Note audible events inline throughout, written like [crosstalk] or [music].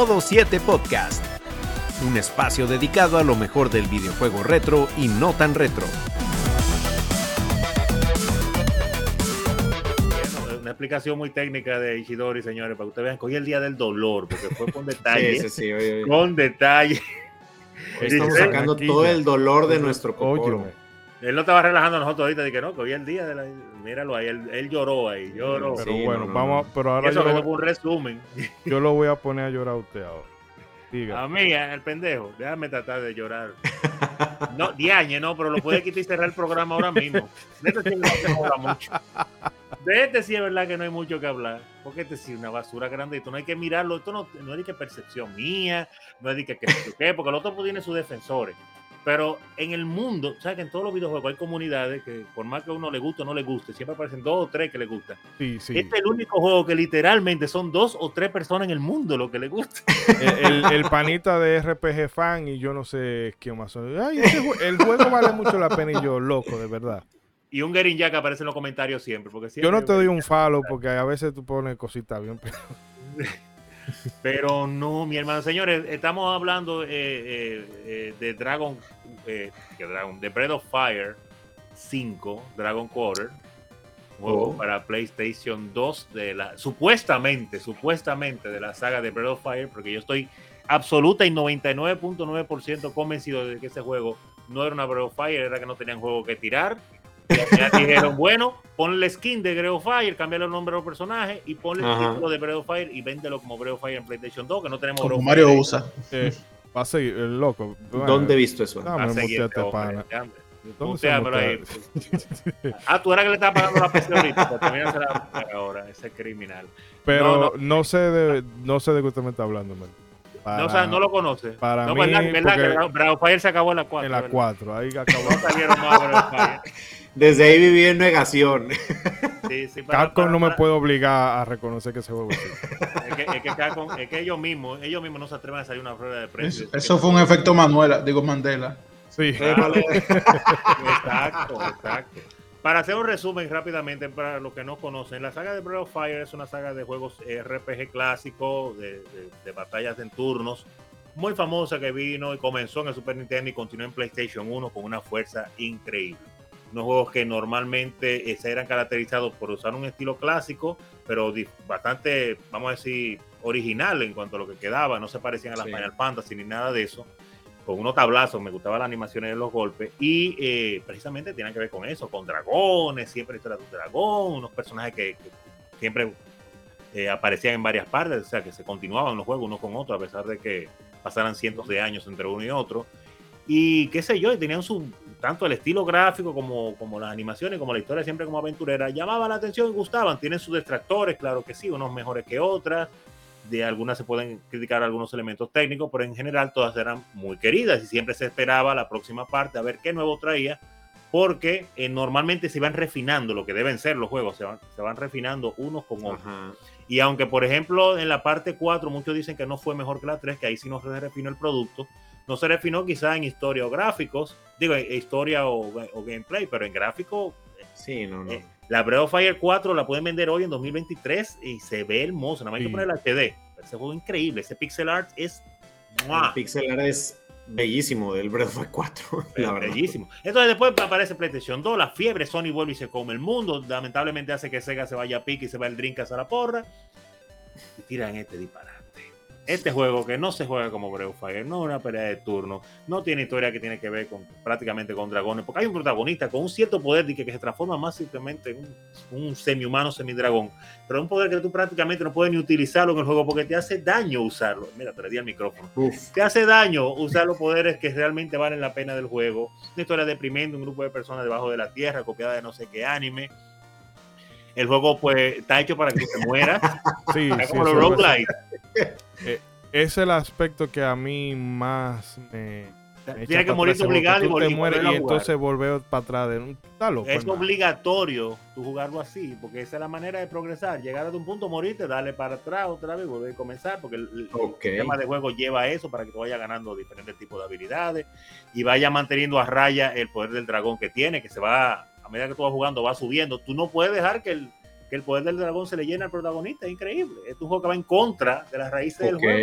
Modo 7 Podcast, un espacio dedicado a lo mejor del videojuego retro y no tan retro. Una explicación muy técnica de Ishidori, señores, para que ustedes vean. Cogí el día del dolor, porque fue con [laughs] detalle. sí, sí, sí, Con detalle. Estamos sacando todo el dolor de nuestro cocoro. Él no estaba relajando a nosotros ahorita, de que no, que hoy el día de la. Míralo ahí, él, lloró ahí, lloró. Pero bueno, vamos, pero ahora. Eso yo, un resumen. [laughs] Yo lo voy a poner a llorar a usted ahora. Diga. A mí, el pendejo, déjame tratar de llorar. No, diañe, no, pero lo puede quitar y cerrar el programa ahora mismo. De este sí no mucho. De este sí es verdad que no hay mucho que hablar. Porque este sí es una basura grande. Esto no hay que mirarlo. Esto no, no es de que percepción mía, no es de que, que, porque el otro tiene sus defensores. Pero en el mundo, ¿sabes que en todos los videojuegos hay comunidades que, por más que a uno le guste o no le guste, siempre aparecen dos o tres que le gustan. Sí, sí. Este es el único juego que literalmente son dos o tres personas en el mundo lo que le gusta. [laughs] El, panita de RPG fan y yo no sé qué más son. Ay, el juego vale mucho la pena y yo, loco, de verdad. Y un Gerin Jack aparece en los comentarios siempre. Porque yo no te doy un follow porque a veces tú pones cositas bien, pero... [laughs] Pero no, mi hermano, señores, estamos hablando eh, eh, eh, de Dragon, que Dragon, de Breath of Fire 5, Dragon Quarter, juego oh. para PlayStation 2 de la, supuestamente, supuestamente de la saga de Breath of Fire, porque yo estoy absoluta y 99.9% convencido de que ese juego no era una Breath of Fire, era que no tenían juego que tirar ya dijeron, bueno, ponle skin de Greo Fire, cámbiale el nombre a los personajes y ponle el título de Greo Fire y véndelo como Greo Fire en PlayStation 2, que no tenemos Como Mario usa. Eh, va a seguir, el loco. ¿Dónde he visto eso? Va a seguir ah, tú eras que le estabas pagando la PC ahorita, pues también se la ahora, ese criminal. Pero no, sé de no sé de qué usted me está hablando, man. no, o sea, no lo conoce. Para no, mí, verdad, verdad que Bravo Fire se acabó en la 4. En la 4, ahí acabó. No salieron más Bravo Fire. [laughs] Desde ahí viví en negación. Sí, sí, Capcom no me puede obligar a reconocer que ese juego existe. Es que, es, que Capcom, es que ellos mismos, ellos mismos no se atreven a salir una prueba de precio. Eso, fue un efecto Manuela, digo Mandela. Sí. exacto, exacto. Para hacer un resumen rápidamente para los que no conocen, la saga de Breath of Fire es una saga de juegos RPG clásico, de, de batallas en turnos, muy famosa que vino y comenzó en el Super Nintendo y continuó en PlayStation 1 con una fuerza increíble unos juegos que normalmente se eran caracterizados por usar un estilo clásico, pero bastante, vamos a decir, original en cuanto a lo que quedaba, no se parecían a las Final Fantasy ni nada de eso, con unos tablazos, me gustaban las animaciones de los golpes, y eh, precisamente tienen que ver con eso, con dragones, siempre historia de un dragón, unos personajes que, siempre eh, aparecían en varias partes, o sea, que se continuaban los juegos uno con otro, a pesar de que pasaran cientos de años entre uno y otro. Y qué sé yo, y tenían su, tanto el estilo gráfico como, como las animaciones, como la historia siempre como aventurera, llamaba la atención y gustaban. Tienen sus detractores, claro que sí, unos mejores que otras. De algunas se pueden criticar algunos elementos técnicos, pero en general todas eran muy queridas y siempre se esperaba la próxima parte a ver qué nuevo traía, porque eh, normalmente se van refinando lo que deben ser los juegos, se van, se van refinando unos con otros. Y aunque, por ejemplo, en la parte 4 muchos dicen que no fue mejor que la 3, que ahí sí no se refinó el producto, no se refinó quizá en historia o gráficos, digo, historia o, gameplay, pero en gráfico. Sí, no, no. Eh, la Breath of Fire 4 la pueden vender hoy en 2023 y se ve hermoso. Nada más hay que poner el HD. Ese juego es increíble. Ese pixel art es. El pixel art es bellísimo del Breath of Fire 4. [laughs] bellísimo. Entonces después aparece PlayStation 2, la fiebre, Sony vuelve y se come el mundo. Lamentablemente hace que Sega se vaya a pique y se va el Dreamcast a la porra. Y tiran este disparate este juego que no se juega como Breath Fire, no es una pelea de turno, no tiene historia que tiene que ver con prácticamente con dragones, porque hay un protagonista con un cierto poder que, que se transforma más simplemente en un, semi-humano, semi-dragón, pero un poder que tú prácticamente no puedes ni utilizarlo en el juego porque te hace daño usarlo. Mira, te le di el micrófono. Te hace daño usar los poderes que realmente valen la pena del juego. Una historia deprimente, un grupo de personas debajo de la tierra, copiada de no sé qué anime. El juego pues está hecho para que te mueras. [laughs] Sí, como los roguelites. Eh, es el aspecto que a mí más me. Tiene que morir obligado y, volver, y entonces volver para atrás de un talo. Es obligatorio tú jugarlo así, porque esa es la manera de progresar. Llegar a un punto, morirte, darle para atrás otra vez, volver a comenzar, porque el, tema de juego lleva eso para que tú vayas ganando diferentes tipos de habilidades y vaya manteniendo a raya el poder del dragón que tiene, que se va, a medida que tú vas jugando, va subiendo. Tú no puedes dejar que el, que el poder del dragón se le llena al protagonista, es increíble. Es un juego que va en contra de las raíces del juego.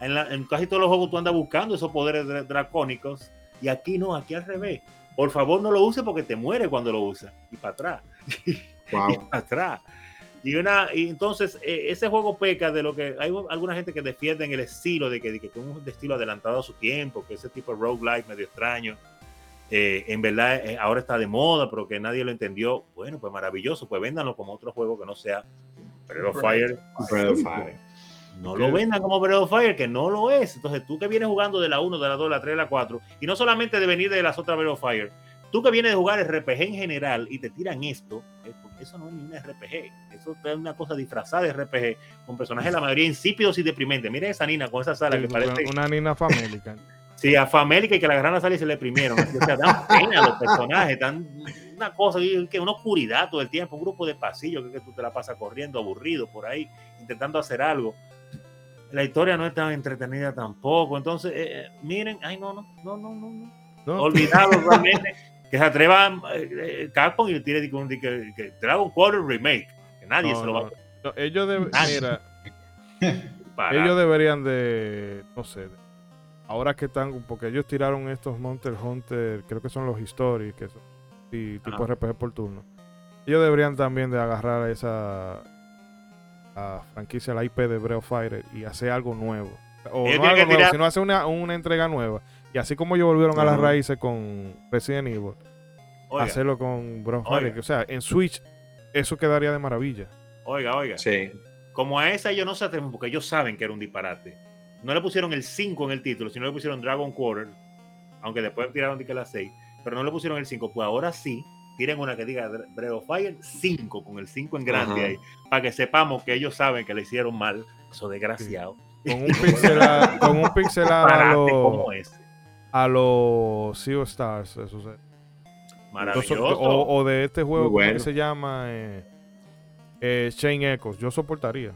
En, la- en casi todos los juegos tú andas buscando esos poderes dra- dracónicos y aquí no, aquí al revés. Por favor no lo uses porque te muere cuando lo usas. Y para atrás, [laughs] y para atrás. Y, una, y entonces eh, ese juego peca de lo que hay alguna gente que defiende en el estilo de que, de que es un estilo adelantado a su tiempo, que ese tipo de roguelike medio extraño. Eh, en verdad eh, ahora está de moda, pero que nadie lo entendió. Bueno, pues maravilloso, pues véndanlo como otro juego que no sea Breath of Fire. Breath of Fire. No lo vendan como Breath of Fire, que no lo es. Entonces, tú que vienes jugando de la 1, de la 2, de la 3, de la 4, y no solamente de venir de las otras Breath of Fire, tú que vienes de jugar RPG en general y te tiran esto, porque eso no es ni un RPG. Eso es una cosa disfrazada de RPG, con personajes la mayoría insípidos y deprimentes. Mira esa Nina con esa sala que parece. Una nina famélica. [laughs] Sí, a Famélica y que la agarraron a sala y se le deprimieron. O sea, dan [laughs] pena los personajes, dan una cosa, que una oscuridad todo el tiempo, un grupo de pasillos que, que tú te la pasas corriendo aburrido por ahí, intentando hacer algo. La historia no es tan entretenida tampoco. Entonces, eh, eh, miren, ay, no, no, no, no, no, no. Olvidado [laughs] realmente que se atreva eh, eh, Capcom y le tire de que, de que- que Dragon Quarter Remake. Que nadie No, se lo va no. No, ellos, Ah. mira, a ellos deberían de, no sé, de- ahora que están, porque ellos tiraron estos Monster Hunter, creo que son los History, que son sí, tipo Ajá. RPG por turno. Ellos deberían también de agarrar esa la franquicia, la IP de Breath of Fire y hacer algo nuevo. O Ellos no algo nuevo, tirar- sino hacer una, una entrega nueva. Y así como ellos volvieron a las raíces con Resident Evil, Oiga, hacerlo con Breath of Oiga. Fire. que, O sea, en Switch, eso quedaría de maravilla. oiga, oiga. Sí. Como a esa ellos no se atreven porque ellos saben que era un disparate. No le pusieron el 5 en el título, sino le pusieron Dragon Quarter, aunque después tiraron de que la 6, pero no le pusieron el 5. Pues ahora sí, tiren una que diga Breath of Fire 5, con el 5 en grande Ajá. ahí, para que sepamos que ellos saben que le hicieron mal, eso desgraciado. Con un pixelado, con un pixelado a los como ese. a los Sea of Stars. Eso se- Maravilloso. o, o de este juego bueno. ¿cómo que se llama eh, eh, Chain Echoes. Yo soportaría.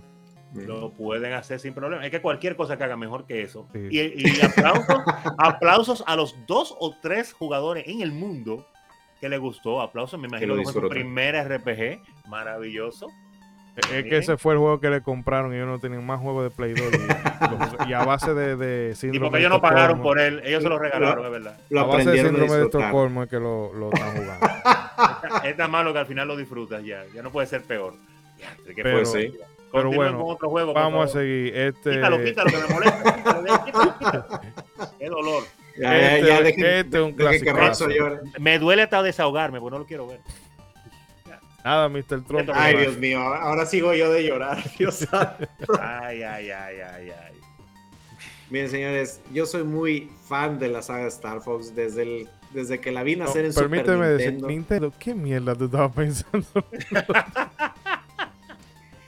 Lo pueden hacer sin problema. Es que cualquier cosa que haga mejor que eso. Sí. Y, y aplausos, [laughs] aplausos a los dos o tres jugadores en el mundo que le gustó. Aplausos, me imagino que fue su primera RPG. Maravilloso. Es que ese fue el juego que le compraron y ellos no tenían más juegos de Play 2. Y, y a base de, de Y síndrome porque de ellos no pagaron por él, ellos se lo regalaron, es verdad. Lo A base de síndrome de. Estocolmo es que lo, lo están jugando. [laughs] Está- Es tan malo que al final lo disfrutas ya. Ya no puede ser peor. Ya, ¿qué Pero- Pues fue? sí. Pero bueno, con otro juego. por Vamos a seguir. Este, Quítalo, quítalo, que me molesta. Quítalo, quítalo, quítalo. Qué dolor. Ya, ya, Este- ya, este es un llore. Me duele hasta desahogarme, porque no lo quiero ver. Nada, Mr. Trump. Ay, Dios mío, ahora sigo yo de llorar. [laughs] Dios. Ay, ay, ay, ay, ay. Miren, señores, yo soy muy fan de la saga Star Fox desde, el, desde que la vi No, nacer en permíteme Super decir, Nintendo. Nintendo, ¿qué mierda tú estabas pensando? [laughs]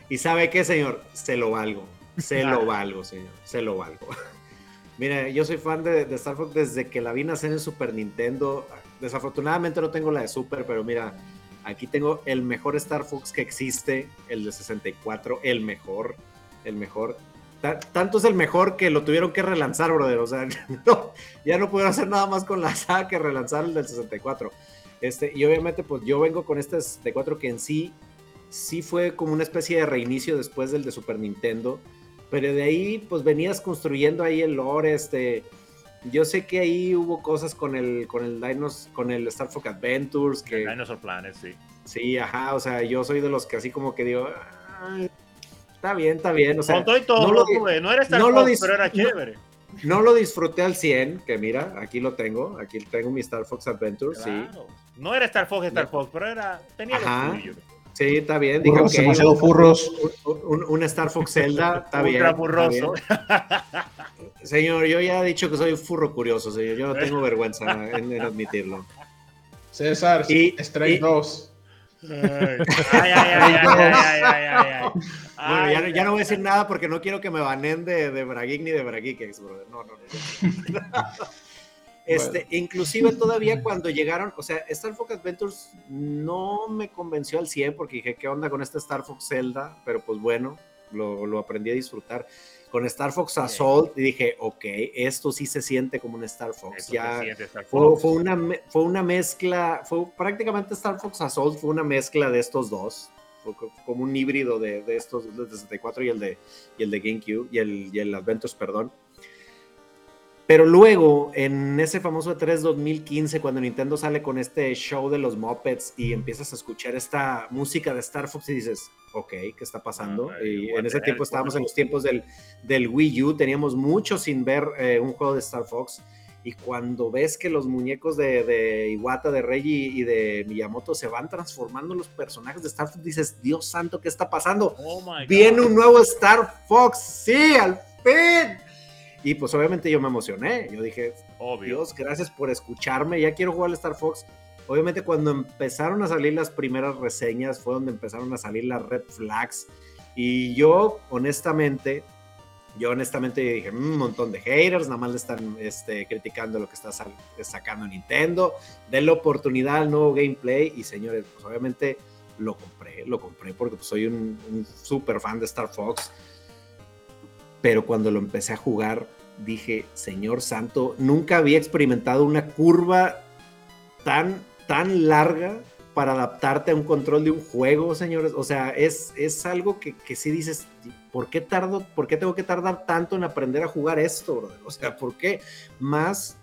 ¿Y sabe qué, señor? Se lo valgo. Se Ah. lo valgo, señor. Se lo valgo. [laughs] Mira, yo soy fan de, de Star Fox desde que la vi nacer en Super Nintendo. Desafortunadamente no tengo la de Super, pero mira, aquí tengo el mejor Star Fox que existe, el de 64, el mejor, el mejor. Ta- Tanto es el mejor que lo tuvieron que relanzar, brother. O sea, [laughs] no, ya no pudieron hacer nada más con la saga que relanzar el del 64. Este, y obviamente, pues yo vengo con este 64 que en sí, sí fue como una especie de reinicio después del de Super Nintendo. Pero de ahí, pues venías construyendo ahí el lore, este. Yo sé que ahí hubo cosas con el, con el Dinos, con el Star Fox Adventures, que Dinosaur Planet, sí. sí, ajá, o sea, yo soy de los que así como que digo, "Ay, está bien, está bien, o sea, Con todo y todo, no lo ves, no era Star no Fox, pero era chévere. no lo disfruté al 100, que mira, aquí lo tengo, aquí tengo mi Star Fox Adventures, sí. No era Star Fox, Star. Fox, pero era, tenía Ajá. lo suyo. Sí, está bien. Digo, okay, demasiado un, furros. Un, Star Fox Zelda, [laughs] está bien. Ultra furroso. Señor, yo ya he dicho que soy furro curioso, señor. Yo no tengo vergüenza en, admitirlo. César, y, Stray 2. Ay, ay, ay, ay. Bueno, ya, ya, no voy a decir nada porque no quiero que me banen de, de ni de Brageek, brother. No, no, no. [laughs] este, inclusive [laughs] todavía cuando llegaron, o sea, Star Fox Adventures no me convenció al 100 porque dije, ¿qué onda con este Star Fox Zelda? Pero pues bueno, lo, lo aprendí a disfrutar. Con Star Fox Assault y dije, ok, esto sí se siente como un Star Fox. Eso ya Star fue, Fox. fue una, fue una mezcla, fue prácticamente Star Fox Assault fue una mezcla de estos dos. Como un híbrido de, de estos, del de 64 y el de, y el de GameCube, y el, y el Adventures, perdón. Pero luego, en ese famoso E3 2015, cuando Nintendo sale con este show de los Muppets y empiezas a escuchar esta música de Star Fox y dices, ok, ¿qué está pasando? Ah, y en ese tiempo estábamos en los tiempos del, del Wii U, teníamos mucho sin ver eh, un juego de Star Fox. Y cuando ves que los muñecos de, de Iwata, de Reggie y de Miyamoto se van transformando en los personajes de Star Fox, dices, Dios santo, ¿qué está pasando? Oh. Viene un nuevo Star Fox, sí, al fin. Y pues obviamente yo me emocioné. Yo dije, Obvio. Dios, gracias por escucharme. Ya quiero jugar al Star Fox. Obviamente cuando empezaron a salir las primeras reseñas fue donde empezaron a salir las red flags. Y yo, honestamente, yo honestamente dije, "Mm, un montón de haters, nada más le están este, criticando lo que está sacando Nintendo. Den la oportunidad al nuevo gameplay. Y señores, pues obviamente lo compré, lo compré porque pues, soy un, un súper fan de Star Fox. Pero cuando lo empecé a jugar, dije, Señor Santo, nunca había experimentado una curva tan, tan larga para adaptarte a un control de un juego, señores. O sea, es, es algo que, que sí dices, ¿por qué tardo, por qué tengo que tardar tanto en aprender a jugar esto, brother? O sea, ¿por qué? Más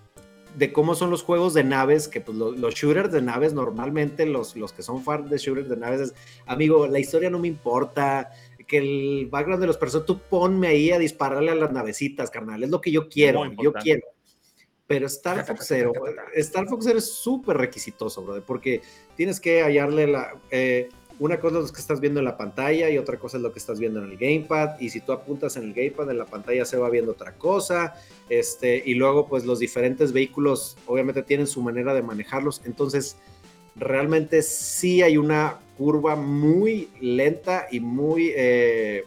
de cómo son los juegos de naves, que pues lo- los, shooters de naves normalmente, los, los que son fans de shooters de naves, es, amigo, la historia no me importa, que el background de los personajes, tú ponme ahí a dispararle a las navecitas, carnal, es lo que yo quiero, yo quiero. Pero Star Fox Zero, Star Fox Zero es súper requisitoso, brother, porque tienes que hallarle la... eh, una cosa es lo que estás viendo en la pantalla y otra cosa es lo que estás viendo en el gamepad. Y si tú apuntas en el gamepad, en la pantalla se va viendo otra cosa. Este, y luego, pues los diferentes vehículos obviamente tienen su manera de manejarlos. Entonces, realmente sí hay una curva muy lenta y muy, eh,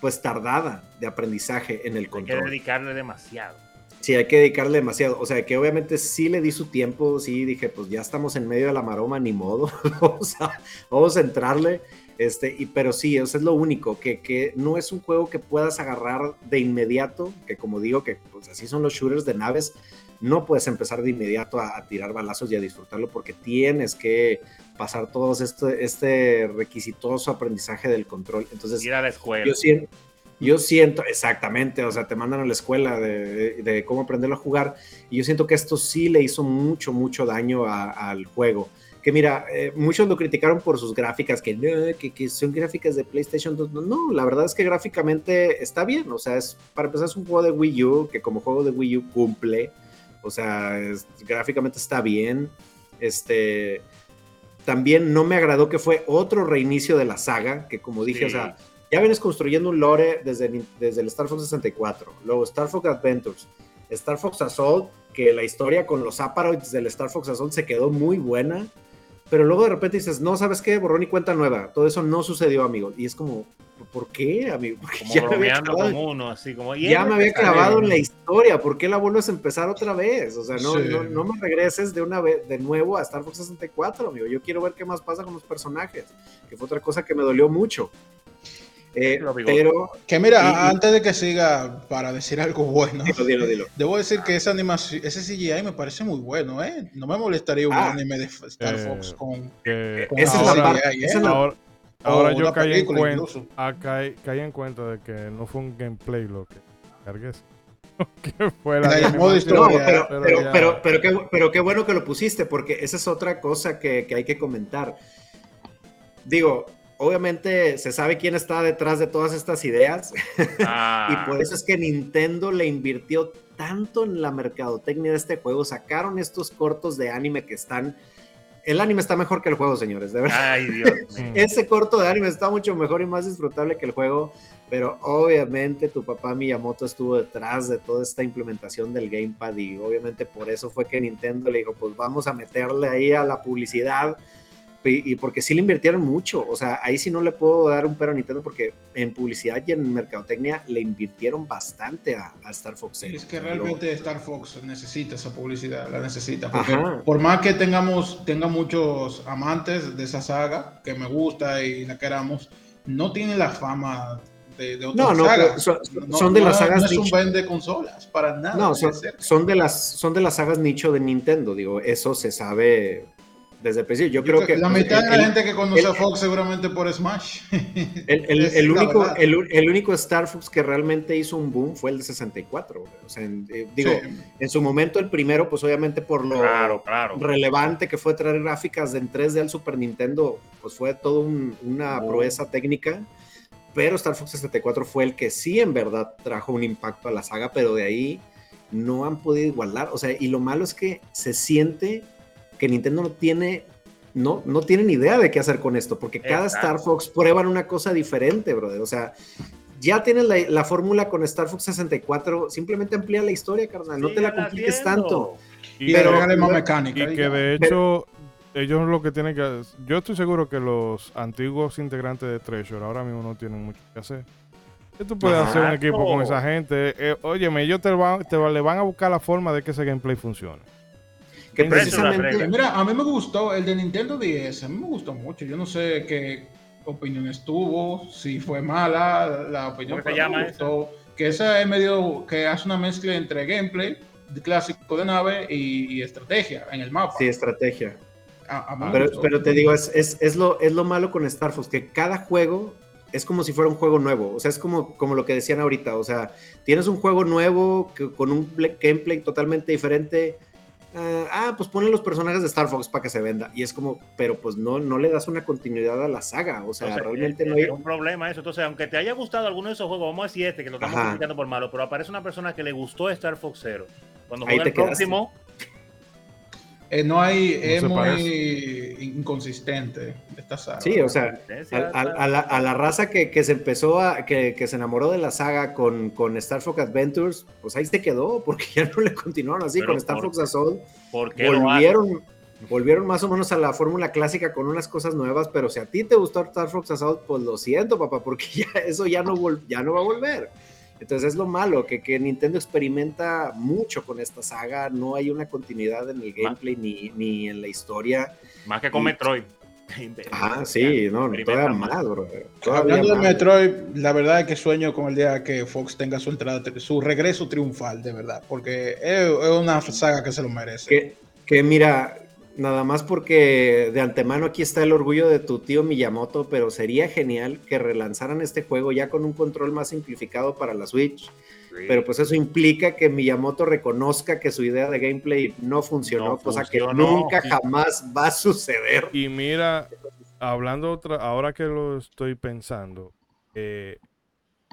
pues tardada de aprendizaje en el Hay que control. dedicarle demasiado. Sí, hay que dedicarle demasiado. O sea, que obviamente sí le di su tiempo, sí dije, pues ya estamos en medio de la maroma, ni modo. [laughs] vamos, a, vamos a entrarle. Este, y, pero sí, eso es lo único, que, que no es un juego que puedas agarrar de inmediato, que como digo, que pues así son los shooters de naves, no puedes empezar de inmediato a, a tirar balazos y a disfrutarlo porque tienes que pasar todo este, este requisitoso aprendizaje del control. Entonces, Ir a la escuela. yo siento, yo siento, exactamente, o sea, te mandan a la escuela de, de cómo aprenderlo a jugar, y yo siento que esto sí le hizo mucho, mucho daño a- al juego. Que mira, eh, muchos lo criticaron por sus gráficas, que, que son gráficas de PlayStation 2. No, no, la verdad es que gráficamente está bien, o sea, es, para empezar es un juego de Wii U, que como juego de Wii U cumple, o sea, es- gráficamente está bien. Este, también no me agradó que fue otro reinicio de la saga, que como dije, Sí. o sea, ya vienes construyendo un lore desde, desde el Star Fox 64, luego Star Fox Adventures, Star Fox Assault, que la historia con los Aparoids del Star Fox Assault se quedó muy buena, pero luego de repente dices, no, ¿sabes qué? Borrón y cuenta nueva. Todo eso no sucedió, amigo. Y es como, ¿por qué, amigo? Porque Como ya me había clavado, con uno, así como. ya me había clavado en la historia. ¿Por qué la vuelves a empezar otra vez? O sea, no, Sí. no, no me regreses de una vez de nuevo a Star Fox 64, amigo. Yo quiero ver qué más pasa con los personajes, que fue otra cosa que me dolió mucho. Eh, pero, Que mira, Y- antes de que siga, para decir algo bueno, dilo, dilo, dilo. [laughs] debo decir que esa animación, ese CGI me parece muy bueno, ¿eh? No me molestaría un Ah. anime de Star Eh, Fox con, Que con Esa la CGI, ¿eh? esa la- ahora, ahora yo caí en, cuenta, ah, caí, caí en cuenta de que no fue un gameplay lo que cargué. [laughs] que fue la No, historia, pero, pero pero, ya- pero, pero, qué, pero qué bueno que lo pusiste, porque esa es otra cosa que, que hay que comentar. Digo, obviamente se sabe quién está detrás de todas estas ideas, [laughs] Ah, y por eso es que Nintendo le invirtió tanto en la mercadotecnia de este juego. Sacaron estos cortos de anime que están. El anime está mejor que el juego, señores, de verdad. Ay, Dios. [laughs] Ese corto de anime está mucho mejor y más disfrutable que el juego, pero obviamente tu papá Miyamoto estuvo detrás de toda esta implementación del gamepad y obviamente por eso fue que Nintendo le dijo, pues vamos a meterle ahí a la publicidad y, y porque sí le invirtieron mucho, o sea, ahí sí no le puedo dar un pero a Nintendo porque en publicidad y en mercadotecnia le invirtieron bastante a, a Star Fox. Zero. Es que realmente Star Fox necesita esa publicidad, la necesita. Porque Ajá. por más que tengamos tenga muchos amantes de esa saga, que me gusta y la queramos, no tiene la fama de, de otras No, no, sagas. son, No- son de las sagas No es un nicho. vende consolas, para nada. No, de son de las, son de las sagas nicho de Nintendo, digo, eso se sabe desde el principio. Yo, creo que la pues, mitad de el- la gente que conoce el- a Fox seguramente por Smash. [laughs] El, el- Es el la único, el, el único Star Fox que realmente hizo un boom fue el de 64. güey. O sea, en- eh, digo, Sí. en su momento el primero, pues obviamente por lo Claro, claro. relevante que fue traer gráficas de en 3D al Super Nintendo, pues fue todo un- una Oh. proeza técnica. Pero Star Fox 64 fue el que sí en verdad trajo un impacto a la saga, pero de ahí no han podido igualar. O sea, y lo malo es que se siente que Nintendo no tiene, no, no tiene ni idea de qué hacer con esto, porque cada Exacto. Star Fox prueban una cosa diferente, brother. O sea, ya tienes la, la fórmula con Star Fox 64, simplemente amplía la historia, carnal. No te la compliques haciendo. tanto. Y, Pero- más mecánica. y que de hecho, ellos lo que tienen que Yo estoy seguro que los antiguos integrantes de Treasure ahora mismo no tienen mucho que hacer. ¿Qué tú puedes Ajá. hacer un equipo con esa gente? Eh, óyeme, ellos te, van, te va- le van a buscar la forma de que ese gameplay funcione. Que precisamente... Mira, a mí me gustó el de Nintendo 10, a mí me gustó mucho. Yo no sé qué opiniones tuvo, si fue mala la opinión. ¿Cómo se pero me gustó. Que esa es medio que hace una mezcla entre gameplay de clásico de nave y, y estrategia en el mapa. Sí, estrategia. A- a mí me Pero, gustó. pero te digo, es, es, es lo, es lo malo con Star Fox, que cada juego es como si fuera un juego nuevo. O sea, es como, como lo que decían ahorita. O sea, tienes un juego nuevo que- con un gameplay totalmente diferente. Ah, ah, pues ponle los personajes de Star Fox para que se venda. Y es como, pero pues no, no le das una continuidad a la saga. O sea, realmente es, no hay. es un problema eso. Entonces, aunque te haya gustado alguno de esos juegos, vamos a decir este, que lo estamos Ajá. criticando por malo, pero aparece una persona que le gustó Star Fox Zero. Cuando Ahí juega el quedaste. próximo, Eh, no hay, es muy inconsistente esta saga. Sí, o sea, A, a- a la, a la raza que, que se empezó a, que, que se enamoró de la saga con, con Star Fox Adventures, pues ahí se quedó, [laughs] porque ya no le continuaron así. Pero con Star por- Fox Assault volvieron, volvieron más o menos a la fórmula clásica con unas cosas nuevas, pero si a ti te gustó Star Fox Assault, pues lo siento, papá, porque [laughs] ya eso ya no, vol- ya no va a volver. Entonces es lo malo, que, que Nintendo experimenta mucho con esta saga, no hay una continuidad en el gameplay ni, ni en la historia. Más que con Y- Metroid. Ah, sí, no, todavía más. más, bro. Todavía Hablando de más. Metroid, la verdad es que sueño con el día que Fox tenga su entrada, su regreso triunfal, de verdad, porque es, es una saga que se lo merece. Que, que mira, nada más porque de antemano aquí está el orgullo de tu tío Miyamoto, pero sería genial que relanzaran este juego ya con un control más simplificado para la Switch. Sí. Pero pues eso implica que Miyamoto reconozca que su idea de gameplay no funcionó, No cosa funcionó. que nunca jamás va a suceder. Y mira, hablando otra, ahora que lo estoy pensando, eh,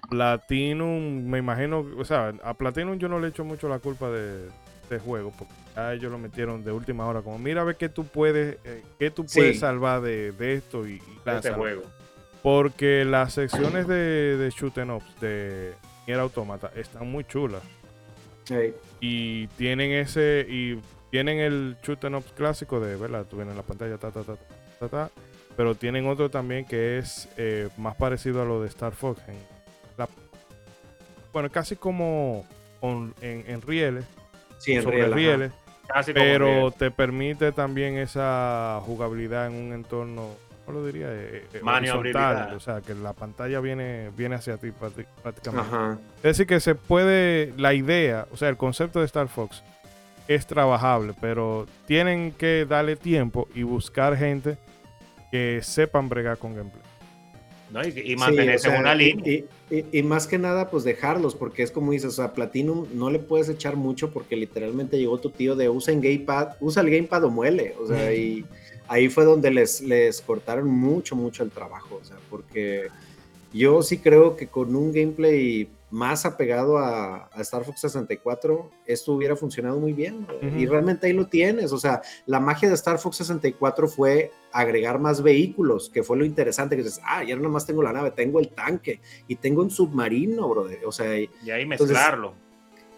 Platinum, me imagino, o sea, a Platinum yo no le echo mucho la culpa de, de juego, porque a ellos lo metieron de última hora, como mira a ver qué tú puedes, eh, qué tú puedes Sí. salvar de, de esto y, y este juego. Porque las secciones de, de shoot 'em ups de Nier Automata están muy chulas. Y tienen ese, y tienen el shoot 'em ups clásico de, ¿verdad? Tú vienes en la pantalla, ta, ta, ta, ta, ta, ta. Pero tienen otro también que es eh, más parecido a lo de Star Fox. en la- bueno, casi como en, en rieles, sí, en sobre real, ajá. rieles, Casi como pero Riel. te permite también esa jugabilidad en un entorno, ¿cómo lo diría? Eh, eh, horizontal, o sea, que la pantalla viene, viene hacia ti prácti- prácticamente. Ajá. Es decir, que se puede, la idea, o sea, el concepto de Star Fox es trabajable, pero tienen que darle tiempo y buscar gente que sepan bregar con gameplay. ¿No? Y, y Sí, mantenerse o sea, en una línea. Y, y- y más que nada, pues dejarlos, porque es como dices, o sea, Platinum no le puedes echar mucho porque literalmente llegó tu tío de usa en gamepad, usa el gamepad o muele, o sea, y ahí fue donde les, les cortaron mucho, mucho el trabajo, o sea, porque yo sí creo que con un gameplay más apegado a, a Star Fox 64, esto hubiera funcionado muy bien. Ujú. Y realmente ahí lo tienes. O sea, la magia de Star Fox 64 fue agregar más vehículos, que fue lo interesante. Que dices, ah, ya no más tengo la nave, tengo el tanque y tengo un submarino, brother. O sea, Y ahí entonces- mezclarlo.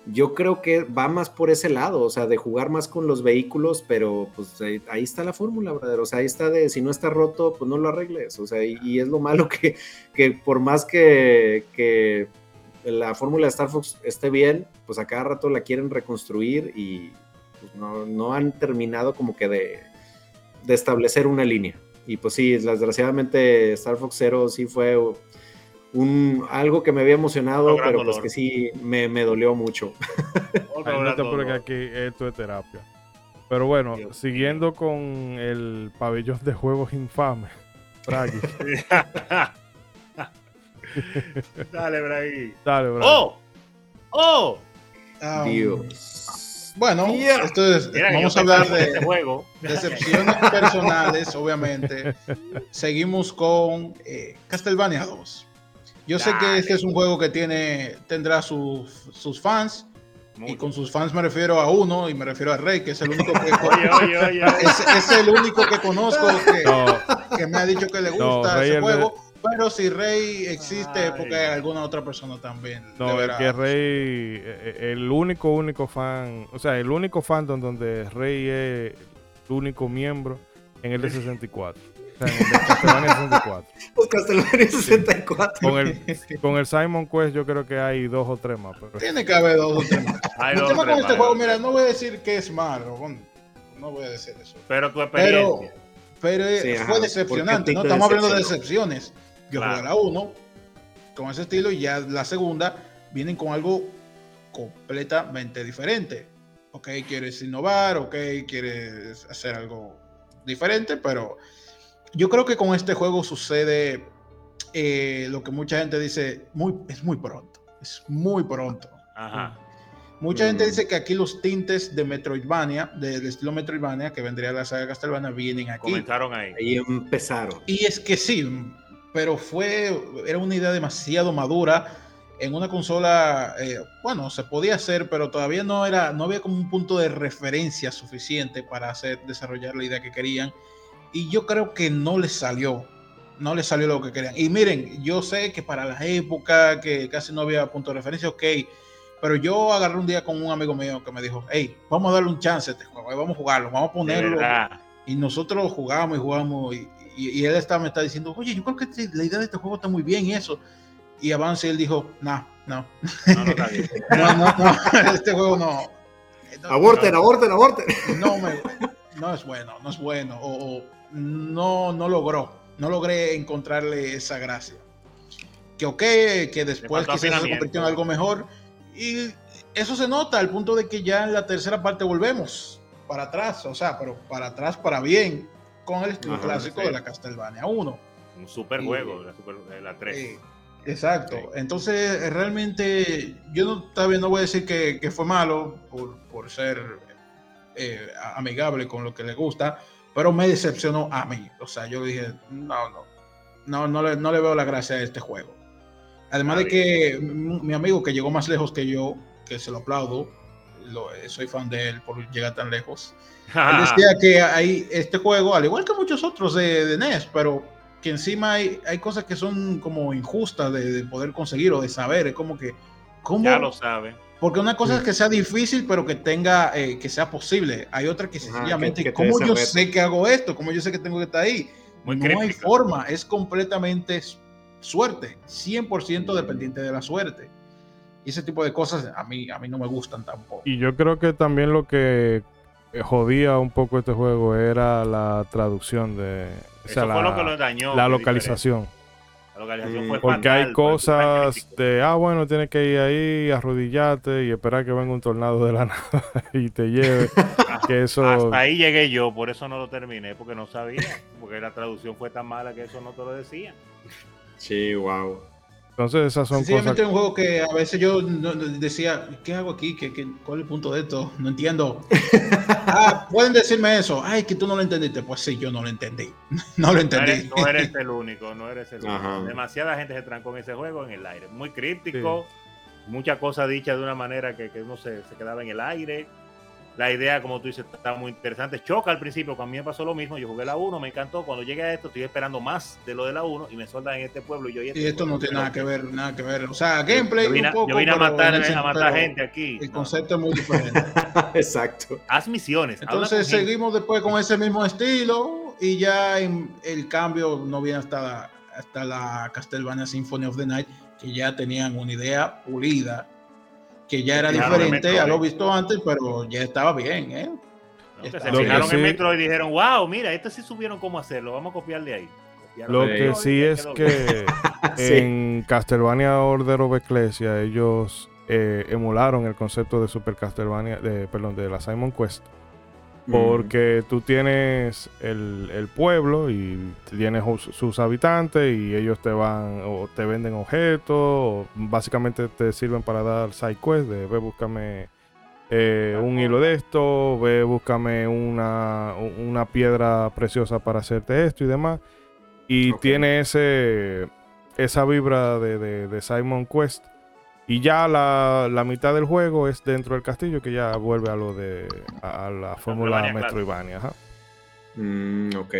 yo creo que va más por ese lado, o sea, de jugar más con los vehículos, pero pues ahí, ahí está la fórmula, brother. O sea, ahí está de si no está roto, pues no lo arregles. O sea, y, y es lo malo que, que por más que, que la fórmula de Star Fox esté bien, pues a cada rato la quieren reconstruir y pues, no, no han terminado como que de, de establecer una línea. Y pues sí, desgraciadamente Star Fox Zero sí fue un, algo que me había emocionado, pero pues dolor. que sí me, me dolió mucho. No gran te apures que dolor. aquí esto es terapia. Pero bueno, Dios siguiendo con el pabellón de juegos infames. [laughs] Dale, Bragi. Dale. ¡Oh! ¡Oh! Dios. Bueno, Yeah. esto es, Mira, vamos a hablar en de este juego. decepciones [laughs] personales, obviamente. Seguimos con eh, Castlevania 2. Yo sé que este es un juego que tiene, tendrá sus, sus fans, y con sus fans me refiero a uno, y me refiero a Rey, que es el único que, [laughs] Oye, oye, oye. es, es el único que conozco que, No, que me ha dicho que le No, gusta Rey ese es juego. Pero si Rey existe, Ay. porque alguna otra persona también. no, verá. que Rey, eh, el único, único fan, o sea, el único fandom donde Rey es el único miembro en el de 64. O sea, en el de Castlevania 64. Los Castlevania 64. Con el, con el Simon Quest yo creo que hay dos o tres más. Pero Tiene que haber dos o tres más. [laughs] Hay El dos, tema tres con este juego, mira, no voy a decir que es malo. No voy a decir eso. Pero tu Pero, experiencia. pero Sí, ajá, fue ¿por decepcionante, ¿no? Estamos hablando de decepciones. Yo Claro. 1 con ese estilo y ya la segunda vienen con algo completamente diferente. Ok, quieres innovar, ok, quieres hacer algo diferente, pero yo creo que con este juego sucede eh, lo que mucha gente dice, muy, es muy pronto, es muy pronto. Ajá. Mucha gente Mm. dice que aquí los tintes de Metroidvania, de- del estilo Metroidvania, que vendría la saga Castlevania, vienen aquí. Comenzaron ahí. Ahí empezaron. Y es que sí, pero fue, era una idea demasiado madura en una consola, eh, bueno, se podía hacer, pero todavía no era, no había como un punto de referencia suficiente para hacer, desarrollar la idea que querían. Y yo creo que no les salió, no les salió lo que querían. Y miren, yo sé que para la época que casi no había punto de referencia, ok, pero yo agarré un día con un amigo mío que me dijo, hey, vamos a darle un chance a este juego, vamos a jugarlo, vamos a ponerlo. Y nosotros jugamos y jugamos y, y- y él está, me está diciendo, oye, yo creo que este- la idea de este juego está muy bien y eso. Y avance, él dijo, no, no, No, no está bien. [laughs] no, no, no, [laughs] este juego no. no Aborten, aborten, aborten. no, me- no es bueno, no es bueno. O, o no, no logró, no logré encontrarle esa gracia. Que ok, que después quizás se convirtió en algo mejor. Y eso se nota al punto de que ya en la tercera parte volvemos para atrás, o sea, pero para atrás para bien, con el estilo Ajá, clásico sí. de la Castlevania 1. Un super Y- juego, la, super, la 3. Eh, exacto. Sí. Entonces, eh, realmente, yo no, todavía no voy a decir que, que fue malo por, por ser eh, amigable con lo que le gusta, pero me decepcionó a mí. O sea, yo dije, no, no, no, no le, no le veo la gracia a este juego. Además de que mi amigo que llegó más lejos que yo, que se lo aplaudo, lo- eh, soy fan de él por llegar tan lejos. [laughs] Él decía que hay este juego, al igual que muchos otros de, de NES, pero que encima hay, hay cosas que son como injustas de, de poder conseguir o de saber. Es como que, ¿cómo? ya lo saben. Porque una cosa Sí. es que sea difícil, pero que tenga, eh, que sea posible. Hay otra que sencillamente, que- que te ¿cómo yo sé que hago esto? ¿Cómo yo sé que tengo que estar ahí? Muy no hay forma, es completamente suerte, 100% dependiente de la suerte. Y ese tipo de cosas a mí, a mí no me gustan tampoco. Y yo creo que también lo que eh, jodía un poco este juego era la traducción de. O sea, Eso la, fue lo que lo dañó. la localización. diferente. La localización fue Porque fatal, hay cosas de, ah, bueno, tienes que ir ahí, arrodillarte y esperar que venga un tornado de la [laughs] nada y te lleve. [laughs] que eso. Hasta ahí llegué yo, por eso no lo terminé, porque no sabía. Porque la traducción fue tan mala que eso no te lo decía. Sí, wow. Entonces, esas son Sencillamente cosas. un juego que a veces yo no- no- decía, ¿qué hago aquí? ¿Qué, qué, cuál es el punto de esto? No entiendo. [laughs] ah, pueden decirme eso. Ay, que tú no lo entendiste. Pues sí, yo no lo entendí. [laughs] no lo No entendí. eres, no eres el único, no eres el Ajá. único. Demasiada gente se trancó en ese juego en el aire. Muy críptico, muchas cosas dichas de una manera que, que uno se, se quedaba en el aire. La idea, como tú dices, está muy interesante. Choca al principio, cuando a mí me pasó lo mismo. Yo jugué la 1, me encantó. Cuando llegué a esto, estoy esperando más de lo de la 1 y me soldan en este pueblo. Y, yo, y esto no tiene nada que ver, nada que ver. O sea, Yo gameplay vine, a- un poco, yo vine a matar, el a matar gente aquí. El No. concepto es muy diferente. [laughs] Exacto. Haz misiones. Entonces con gente. seguimos después con ese mismo estilo y ya en el cambio no viene hasta, hasta la Castlevania Symphony of the Night, que ya tenían una idea pulida, que ya era diferente a Metroid. lo visto antes, pero ya estaba bien, ¿eh? ¿no? Está se fijaron Lo que en sí- Metro y dijeron, wow, mira, este sí supieron cómo hacerlo, vamos a copiar de ahí. Lo de que sí es que [laughs] Sí. en Castlevania Order of Ecclesia ellos eh, emularon el concepto de Super Castlevania, de, perdón, de la Simon Quest Porque tú tienes el, el pueblo y tienes sus, sus habitantes y ellos te van o te venden objetos, o básicamente te sirven para dar side quest de ve, búscame eh, un hilo de esto, ve, búscame una, una piedra preciosa para hacerte esto y demás. Y tiene ese, esa vibra de, de- de Simon Quest. Y ya la, la mitad del juego es dentro del castillo, que ya vuelve a lo de a, a la fórmula Metroidvania. Mm, ok.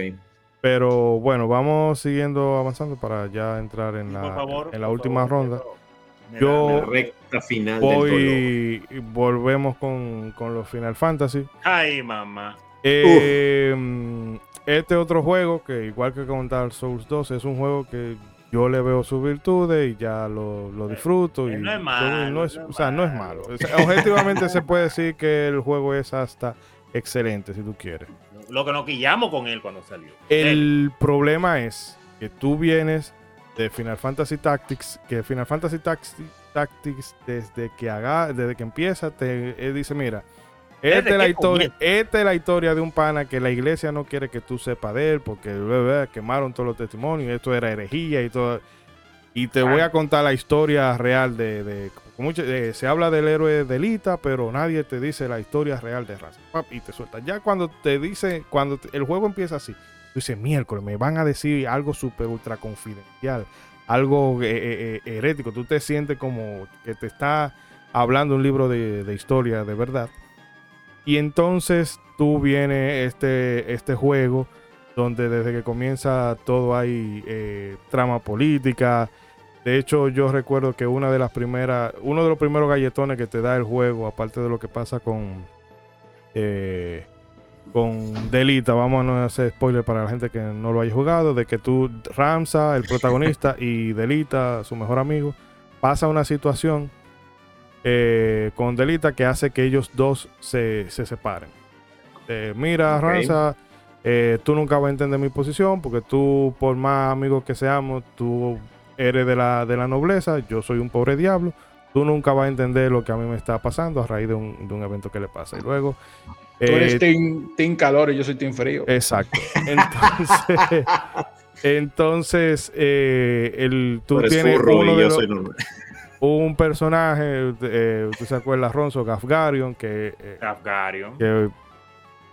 Pero bueno, vamos siguiendo avanzando para ya entrar en la, por favor, en la última favor, ronda. Yo- La recta final del dolor. Voy y volvemos con, con los Final Fantasy. Ay, mamá. Eh, este otro juego, que igual que con Dark Souls 2, es un juego que yo le veo sus virtudes y ya lo, lo disfruto. Y no es malo, no es- no es o sea, no es malo. malo. O sea, objetivamente se puede decir que el juego es hasta excelente, si tú quieres. Lo que nos quillamos con él cuando salió. El problema es que tú vienes de Final Fantasy Tactics, que Final Fantasy Tactics, Tactics desde que haga, desde que empieza, te dice, mira, esta es, la historia, comienza. esta es la historia de un pana que la iglesia no quiere que tú sepas de él porque quemaron todos los testimonios, esto era herejía y todo. Y te voy a contar la historia real de... de- mucho- eh, se habla del héroe Delita, pero nadie te dice la historia real de Raza. Y te suelta. Ya cuando te dice, cuando te- el juego empieza así, tú dices, miércoles, me van a decir algo súper ultra confidencial, algo eh, eh, eh, herético. Tú te sientes como que te está hablando un libro de, de historia de verdad. Y entonces tú viene este, este juego donde desde que comienza todo hay eh, trama política. De hecho, yo recuerdo que una de las primeras, uno de los primeros galletones que te da el juego, aparte de lo que pasa con eh, con Delita, vamos a no hacer spoiler para la gente que no lo haya jugado, de que tú, Ramsa, el protagonista, y Delita, su mejor amigo, pasa una situación eh, con Delita que hace que ellos dos se, se separen. Eh, mira, Ok. Ramsa, eh, tú nunca vas a entender mi posición porque tú, por más amigos que seamos, tú eres de la, de la nobleza, yo soy un pobre diablo. Tú nunca vas a entender lo que a mí me está pasando a raíz de un, de un evento que le pasa. Y luego... Tú eres eh, team, team calor y yo soy team frío. Exacto. [laughs] Entonces, [laughs] entonces eh, el, tú Tú eres tienes uno y de los-. Un personaje, eh, tú se acuerdas, Ronzo Gafgarion, que, eh, Afgarion. que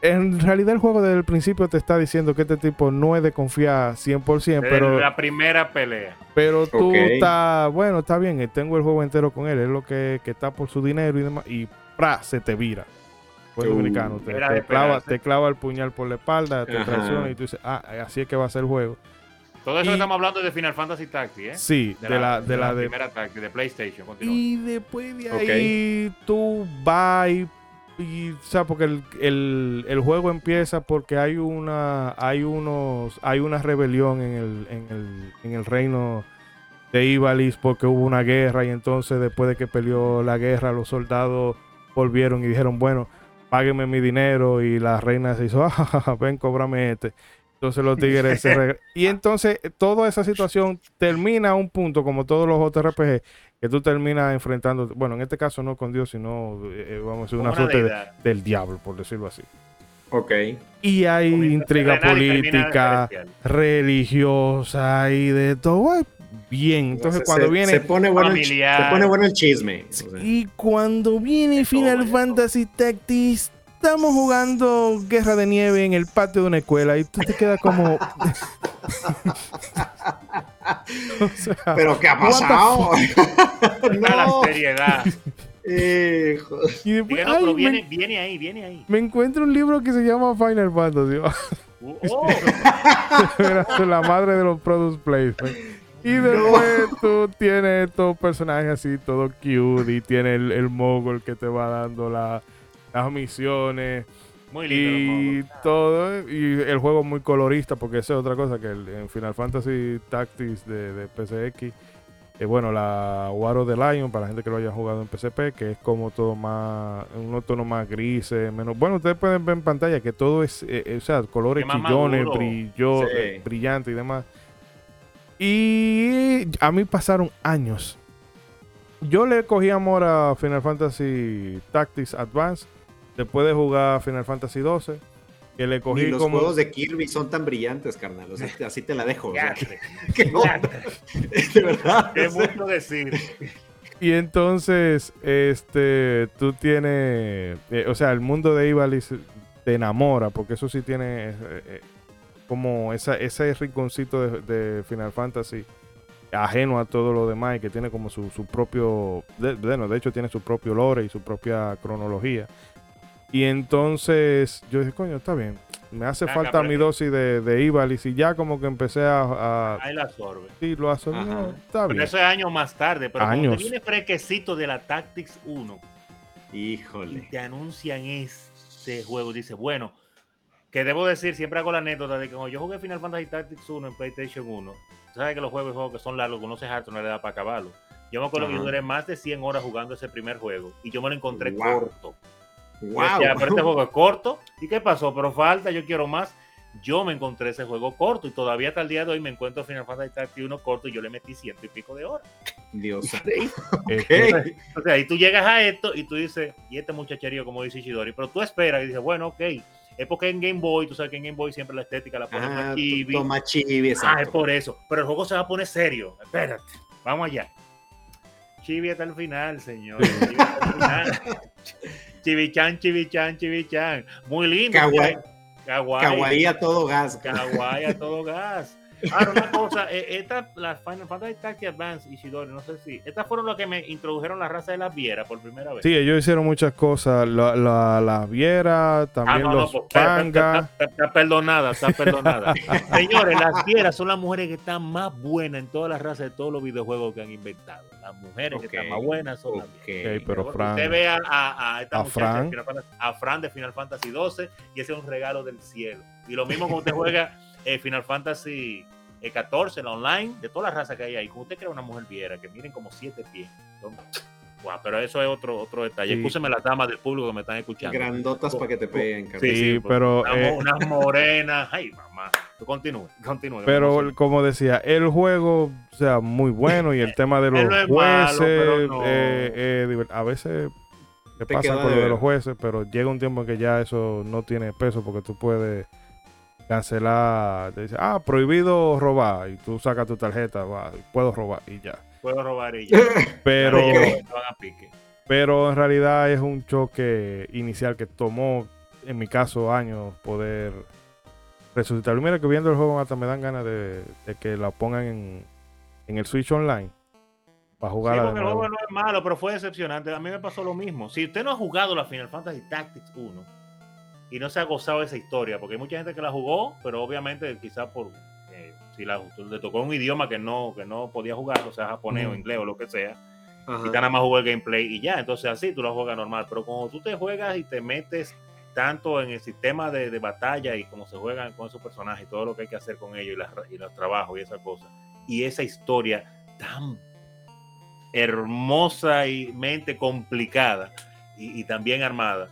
en realidad el juego desde el principio te está diciendo que este tipo no es de confiar 100%, Desde pero, la primera pelea. pero tú Ok. estás, bueno, está bien, eh, tengo el juego entero con él, es lo que, que está por su dinero y demás, y ¡pra! se te vira. Uh, dominicano, te, clava, te clava el puñal por la espalda, te Ajá. traiciona y tú dices, ah, así es que va a ser el juego. Todo eso Y- que estamos hablando es de Final Fantasy Tactics, ¿eh? Sí, de, la, de la de primera Tactics, de PlayStation. Continúa. Y después de ahí tú vas y, y, o sea, porque el, el- el juego empieza porque hay una hay unos hay una rebelión en el, en el, en el reino de Ivalis porque hubo una guerra y entonces después de que peleó la guerra los soldados volvieron y dijeron, bueno, págueme mi dinero y la reina se hizo, "Ah, ven, cóbrame este. Entonces los tigres se regre- [laughs] Y entonces eh, toda esa situación termina a un punto, como todos los JRPG, que tú terminas enfrentando, bueno, en este caso no con Dios, sino, eh, eh, vamos a decir, una Como suerte de- del diablo, por decirlo así. Ok. Y hay Comienza intriga política, religiosa y de todo. Bien, entonces Se- cuando se, viene... se pone bueno el, se pone bueno el chisme. o sea. Y cuando viene Final Fantasy Tactics, estamos jugando Guerra de Nieve en el patio de una escuela y tú te quedas como... [laughs] O sea, Pero ¿qué ha pasado? Está la [laughs] no. seriedad. Hijo. y después, no, ay, pero me- viene, viene ahí, viene ahí. me, encuentro un libro que se llama Final Fantasy. [laughs] Oh, Era la madre de los product placement. Y después tú tienes estos personajes así, todo cute, y tiene el, el mogul que te va dando la- las misiones. muy lindo. y todo y el juego muy colorista porque esa es otra cosa que el- en Final Fantasy Tactics de, de PCX eh, bueno la War of the Lion para la gente que lo haya jugado en PCP que es como todo más un tono más gris menos bueno ustedes pueden ver en pantalla que todo es eh, eh, o sea colores chillones brillo, Sí. eh, brillantes y demás y a mí pasaron años yo le cogí amor a Final Fantasy Tactics Advance después de jugar Final Fantasy 12, que le cogí Ni los como... juegos de Kirby son tan brillantes, carnal. O sea, así te la dejo. o sea, Ya, que no, [laughs] [laughs] de verdad. qué mucho decir. Y entonces, este, tú tienes, eh, o sea, el mundo de Ivalice te enamora, porque eso sí tiene eh, eh, como esa, ese rinconcito de, de Final Fantasy ajeno a todo lo demás y que tiene como su, su propio, de, bueno, de hecho tiene su propio lore y su propia cronología. Y entonces yo dije, coño, está bien, me hace Acá, falta mi dosis de, de Ivalice y ya como que empecé a... a Ahí la absorbe. sí, lo no, está Pero bien. eso es años más tarde, pero cuando Años. te viene fresquecito de la Tactics 1 y Híjole. te anuncian este juego, dice, bueno, que debo decir, siempre hago la anécdota de que cuando yo jugué Final Fantasy Tactics 1 en PlayStation 1, tú sabes que los juegos, juegos que son largos, que uno se harto, no le da para acabarlo. Yo me acuerdo que yo duré más de 100 horas jugando ese primer juego y yo me lo encontré Wow. corto. ¡Wow! decía, pero este juego es corto. ¿Y qué pasó? Pero falta, yo quiero más. Yo me encontré ese juego corto y todavía hasta el día de hoy me encuentro Final Fantasy Tactics 1 corto y yo le metí ciento y pico de horas. Dios. [laughs] Ok. O sea, y tú llegas a esto y tú dices, y este muchacherío, como dice Ishidori, pero tú esperas y dices, bueno, ok, es porque en Game Boy, tú sabes que en Game Boy siempre la estética la ponen más chibi. toma chibi, Ah, es por eso. Pero el juego se va a poner serio. Espérate, vamos allá. Chibi hasta el final, señor. [laughs] Chibi hasta el final. Chibichan, chibichan, chibichan. Muy lindo. Kawaii. Kawaii. Kawaii a todo gas. Kawaii a todo gas. [laughs] Ahora, una cosa, eh, esta, las Final Fantasy Tactics Advance, Ishidori, no sé si, estas fueron las que me introdujeron la raza de las vieras por primera vez. Sí, ellos hicieron muchas cosas. La, la, la Viera, Ah, también no, no, los pues, está, Panga. está- está- está perdonada, está perdonada. [laughs] Señores, las fieras son las mujeres que están más buenas en todas las razas de todos los videojuegos que han inventado. Las mujeres que están más buenas son las vieras. Ok, pero Usted Fran. ve a, a, a esta A muchacha Fran. de Final Fantasy- a Fran de Final Fantasy 12 y ese es un regalo del cielo. Y lo mismo cuando usted juega eh, Final Fantasy eh, 14, la online, de todas las razas que hay ahí. Como usted crea una mujer viera, que miren como siete pies. Pero eso es otro, otro detalle. Sí. Escúcheme las damas del público que me están escuchando. Grandotas para que te peguen, Sí, carnal. Sí, pues, pero, Unas, eh, unas morenas. Ay, mamá. Continúe, continúe. Pero como decía, el juego, o sea, muy bueno y el [laughs] tema de los no malo, jueces, no. eh, eh, a veces te Te pasa con lo de de ver. los jueces, pero llega un tiempo en que ya eso no tiene peso porque tú puedes cancelar, te dice, ah, prohibido robar y tú sacas tu tarjeta, va, puedo robar y ya. Puedo robar ella. [laughs] Pero, Ok. Te van a pique. pero en realidad es un choque inicial que tomó, en mi caso, años poder resucitarlo. Mira que viendo el juego hasta me dan ganas de, de que la pongan en, en el Switch Online para Sí, jugarla de porque el juego no es malo, pero fue decepcionante. A mí me pasó lo mismo. Si usted no ha jugado la Final Fantasy Tactics 1 y no se ha gozado de esa historia, porque hay mucha gente que la jugó, pero obviamente quizás por eh, si la, le tocó un idioma que no, que no podía jugar, o sea, japonés o inglés o lo que sea, Ajá. y nada más jugó el gameplay y ya, entonces así tú lo juegas normal. Pero cuando tú te juegas y te metes tanto en el sistema de, de batalla y cómo se juegan con esos personajes y todo lo que hay que hacer con ellos y, las- y los trabajos y esas cosas, y esa historia tan hermosa y mente complicada y, y también armada,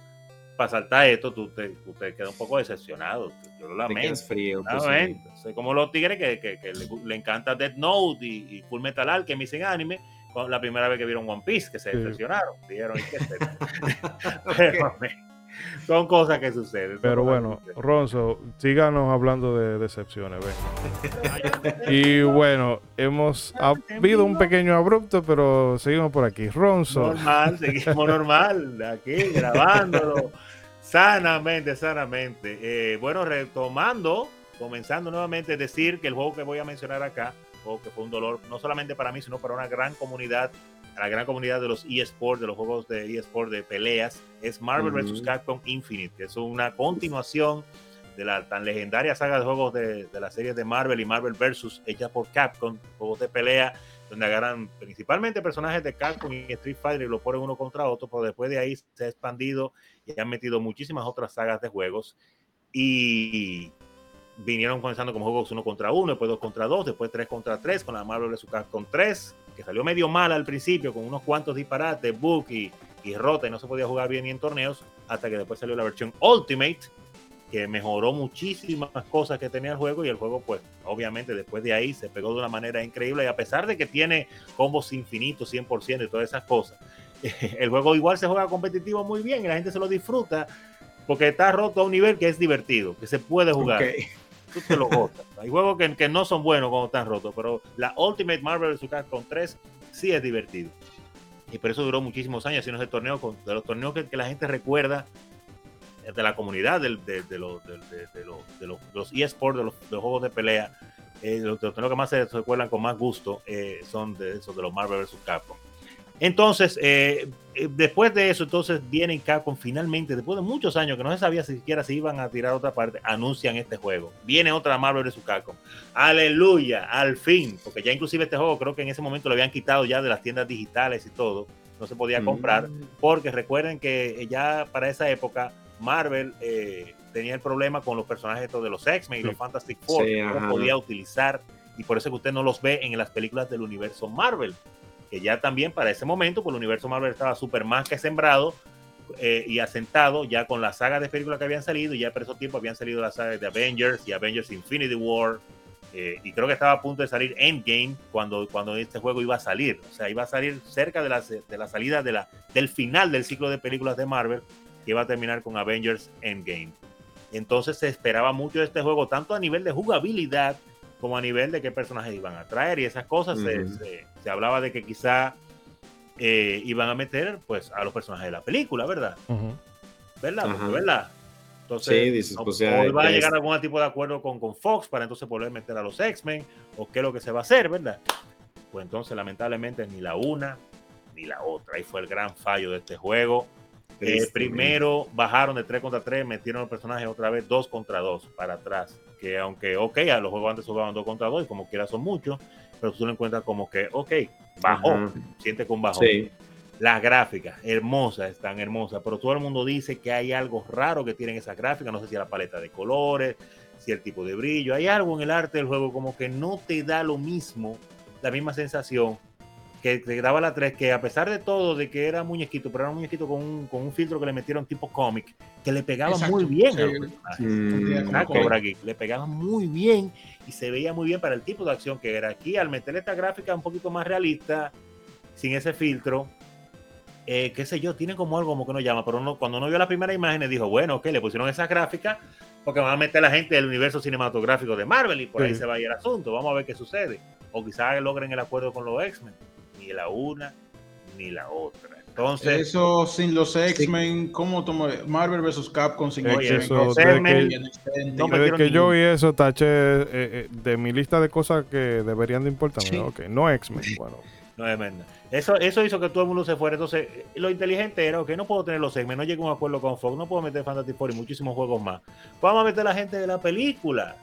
para saltar esto, tú te, tú te quedas un poco decepcionado. Yo lo lamento. frío. pues, sí. Lamento. Como los tigres que, que- que le, le encanta Death Note y, y Full Metal Alchemist en anime, la primera vez que vieron One Piece, que se Sí. decepcionaron. Dijeron, "¿Y qué es esto?". [laughs] [laughs] Pero, son cosas que suceden. Pero bueno, suceden. Ronzo, síganos hablando de decepciones. ven. Y bueno, hemos habido un pequeño abrupto, pero seguimos por aquí. Ronzo, Normal, seguimos normal, aquí grabándolo sanamente, sanamente. Eh, bueno, retomando, comenzando nuevamente, decir que el juego que voy a mencionar acá, juego que fue un dolor no solamente para mí, sino para una gran comunidad, a la gran comunidad de los eSports, de los juegos de eSports de peleas, es Marvel vs. Capcom Infinite, que es una continuación de la tan legendaria saga de juegos de, de la serie de Marvel y Marvel vs. hecha por Capcom, juegos de pelea donde agarran principalmente personajes de Capcom y Street Fighter y lo ponen uno contra otro, pero después de ahí se ha expandido y han metido muchísimas otras sagas de juegos y vinieron comenzando como juegos uno contra uno, después dos contra dos, después tres contra tres con la Marvel vs. Capcom 3, que salió medio mal al principio con unos cuantos disparates, bug y, y rota y no se podía jugar bien ni en torneos, hasta que después salió la versión Ultimate, que mejoró muchísimas cosas que tenía el juego y el juego pues obviamente después de ahí se pegó de una manera increíble y a pesar de que tiene combos infinitos 100% y todas esas cosas [laughs] el juego igual se juega competitivo muy bien y la gente se lo disfruta porque está roto a un nivel que es divertido, que se puede jugar. Tú te lo gozas. [laughs] Hay juegos que, que, no son buenos cuando están rotos, pero la Ultimate Marvel vs. Capcom 3 sí es divertido. Y por eso duró muchísimos años haciendo ese torneo, de los torneos que, que la gente recuerda de la comunidad de, de, de, los, de, los, de, los, los eSports, de los, juegos de pelea. Eh, los, torneos que más se recuerdan con más gusto eh, son de esos de los Marvel vs. Capcom. Entonces, eh, eh, después de eso, entonces viene Capcom finalmente, después de muchos años que no se sabía siquiera si iban a tirar otra parte, anuncian este juego. Viene otra Marvel su Capcom. Aleluya, al fin, porque ya inclusive este juego creo que en ese momento lo habían quitado ya de las tiendas digitales y todo, no se podía comprar, mm. porque recuerden que ya para esa época Marvel eh, tenía el problema con los personajes de los X-Men y los Fantastic Four, no podía utilizar, y por eso que usted no los ve en las películas del universo Marvel que ya también para ese momento, pues el universo Marvel estaba súper más que sembrado eh, y asentado ya con la saga de películas que habían salido, y ya por esos tiempos habían salido las sagas de Avengers y Avengers Infinity War, eh, y creo que estaba a punto de salir Endgame cuando, cuando este juego iba a salir, o sea, iba a salir cerca de la, de la salida de la, del final del ciclo de películas de Marvel, que iba a terminar con Avengers Endgame. Entonces se esperaba mucho de este juego, tanto a nivel de jugabilidad como a nivel de qué personajes iban a traer y esas cosas. se, se, hablaba de que quizá eh, iban a meter pues a los personajes de la película, ¿verdad? ¿Verdad? ¿Verdad? Entonces, pues, va a llegar a algún tipo de acuerdo con, con Fox para entonces poder meter a los X-Men o qué es lo que se va a hacer, ¿verdad? Pues entonces, lamentablemente, ni la una ni la otra. Ahí fue el gran fallo de este juego. Eh, primero bajaron de 3 contra 3, metieron los personajes otra vez 2 contra 2 para atrás. Que aunque, ok, a los juegos antes jugaban 2 contra 2 y como quiera son muchos, pero tú lo encuentras como que, ok, bajó, siente con bajón. Las gráficas, hermosas, están hermosas, pero todo el mundo dice que hay algo raro que tienen esas gráficas. No sé si la paleta de colores, si el tipo de brillo. Hay algo en el arte del juego como que no te da lo mismo, la misma sensación que te daba la 3, que a pesar de todo, de que era muñequito, pero era un muñequito con un, con un filtro que le metieron tipo cómic, que le pegaba muy bien le pegaba muy bien y se veía muy bien para el tipo de acción que era. Aquí, al meter esta gráfica un poquito más realista, sin ese filtro, eh, qué sé yo, tiene como algo como que no llama, pero uno, cuando uno vio la primera imagen dijo, bueno, ok, le pusieron esa gráfica porque van a meter a la gente del universo cinematográfico de Marvel y por ahí se va a ir el asunto, vamos a ver qué sucede. O quizás logren el acuerdo con los X-Men ni la una ni la otra. Entonces, eso sin los X-Men, ¿cómo tomó Marvel vs. Capcom sin X-Men? Desde que, yo vi eso, taché eh, eh, de mi lista de cosas que deberían de importarme. no X-Men, bueno. [laughs] No es verdad. Eso, eso hizo que todo el mundo se fuera. Entonces, lo inteligente era, que no puedo tener los X-Men, no llego a un acuerdo con Fox, no puedo meter Fantasy Four y muchísimos juegos más. Vamos a meter a la gente de la película,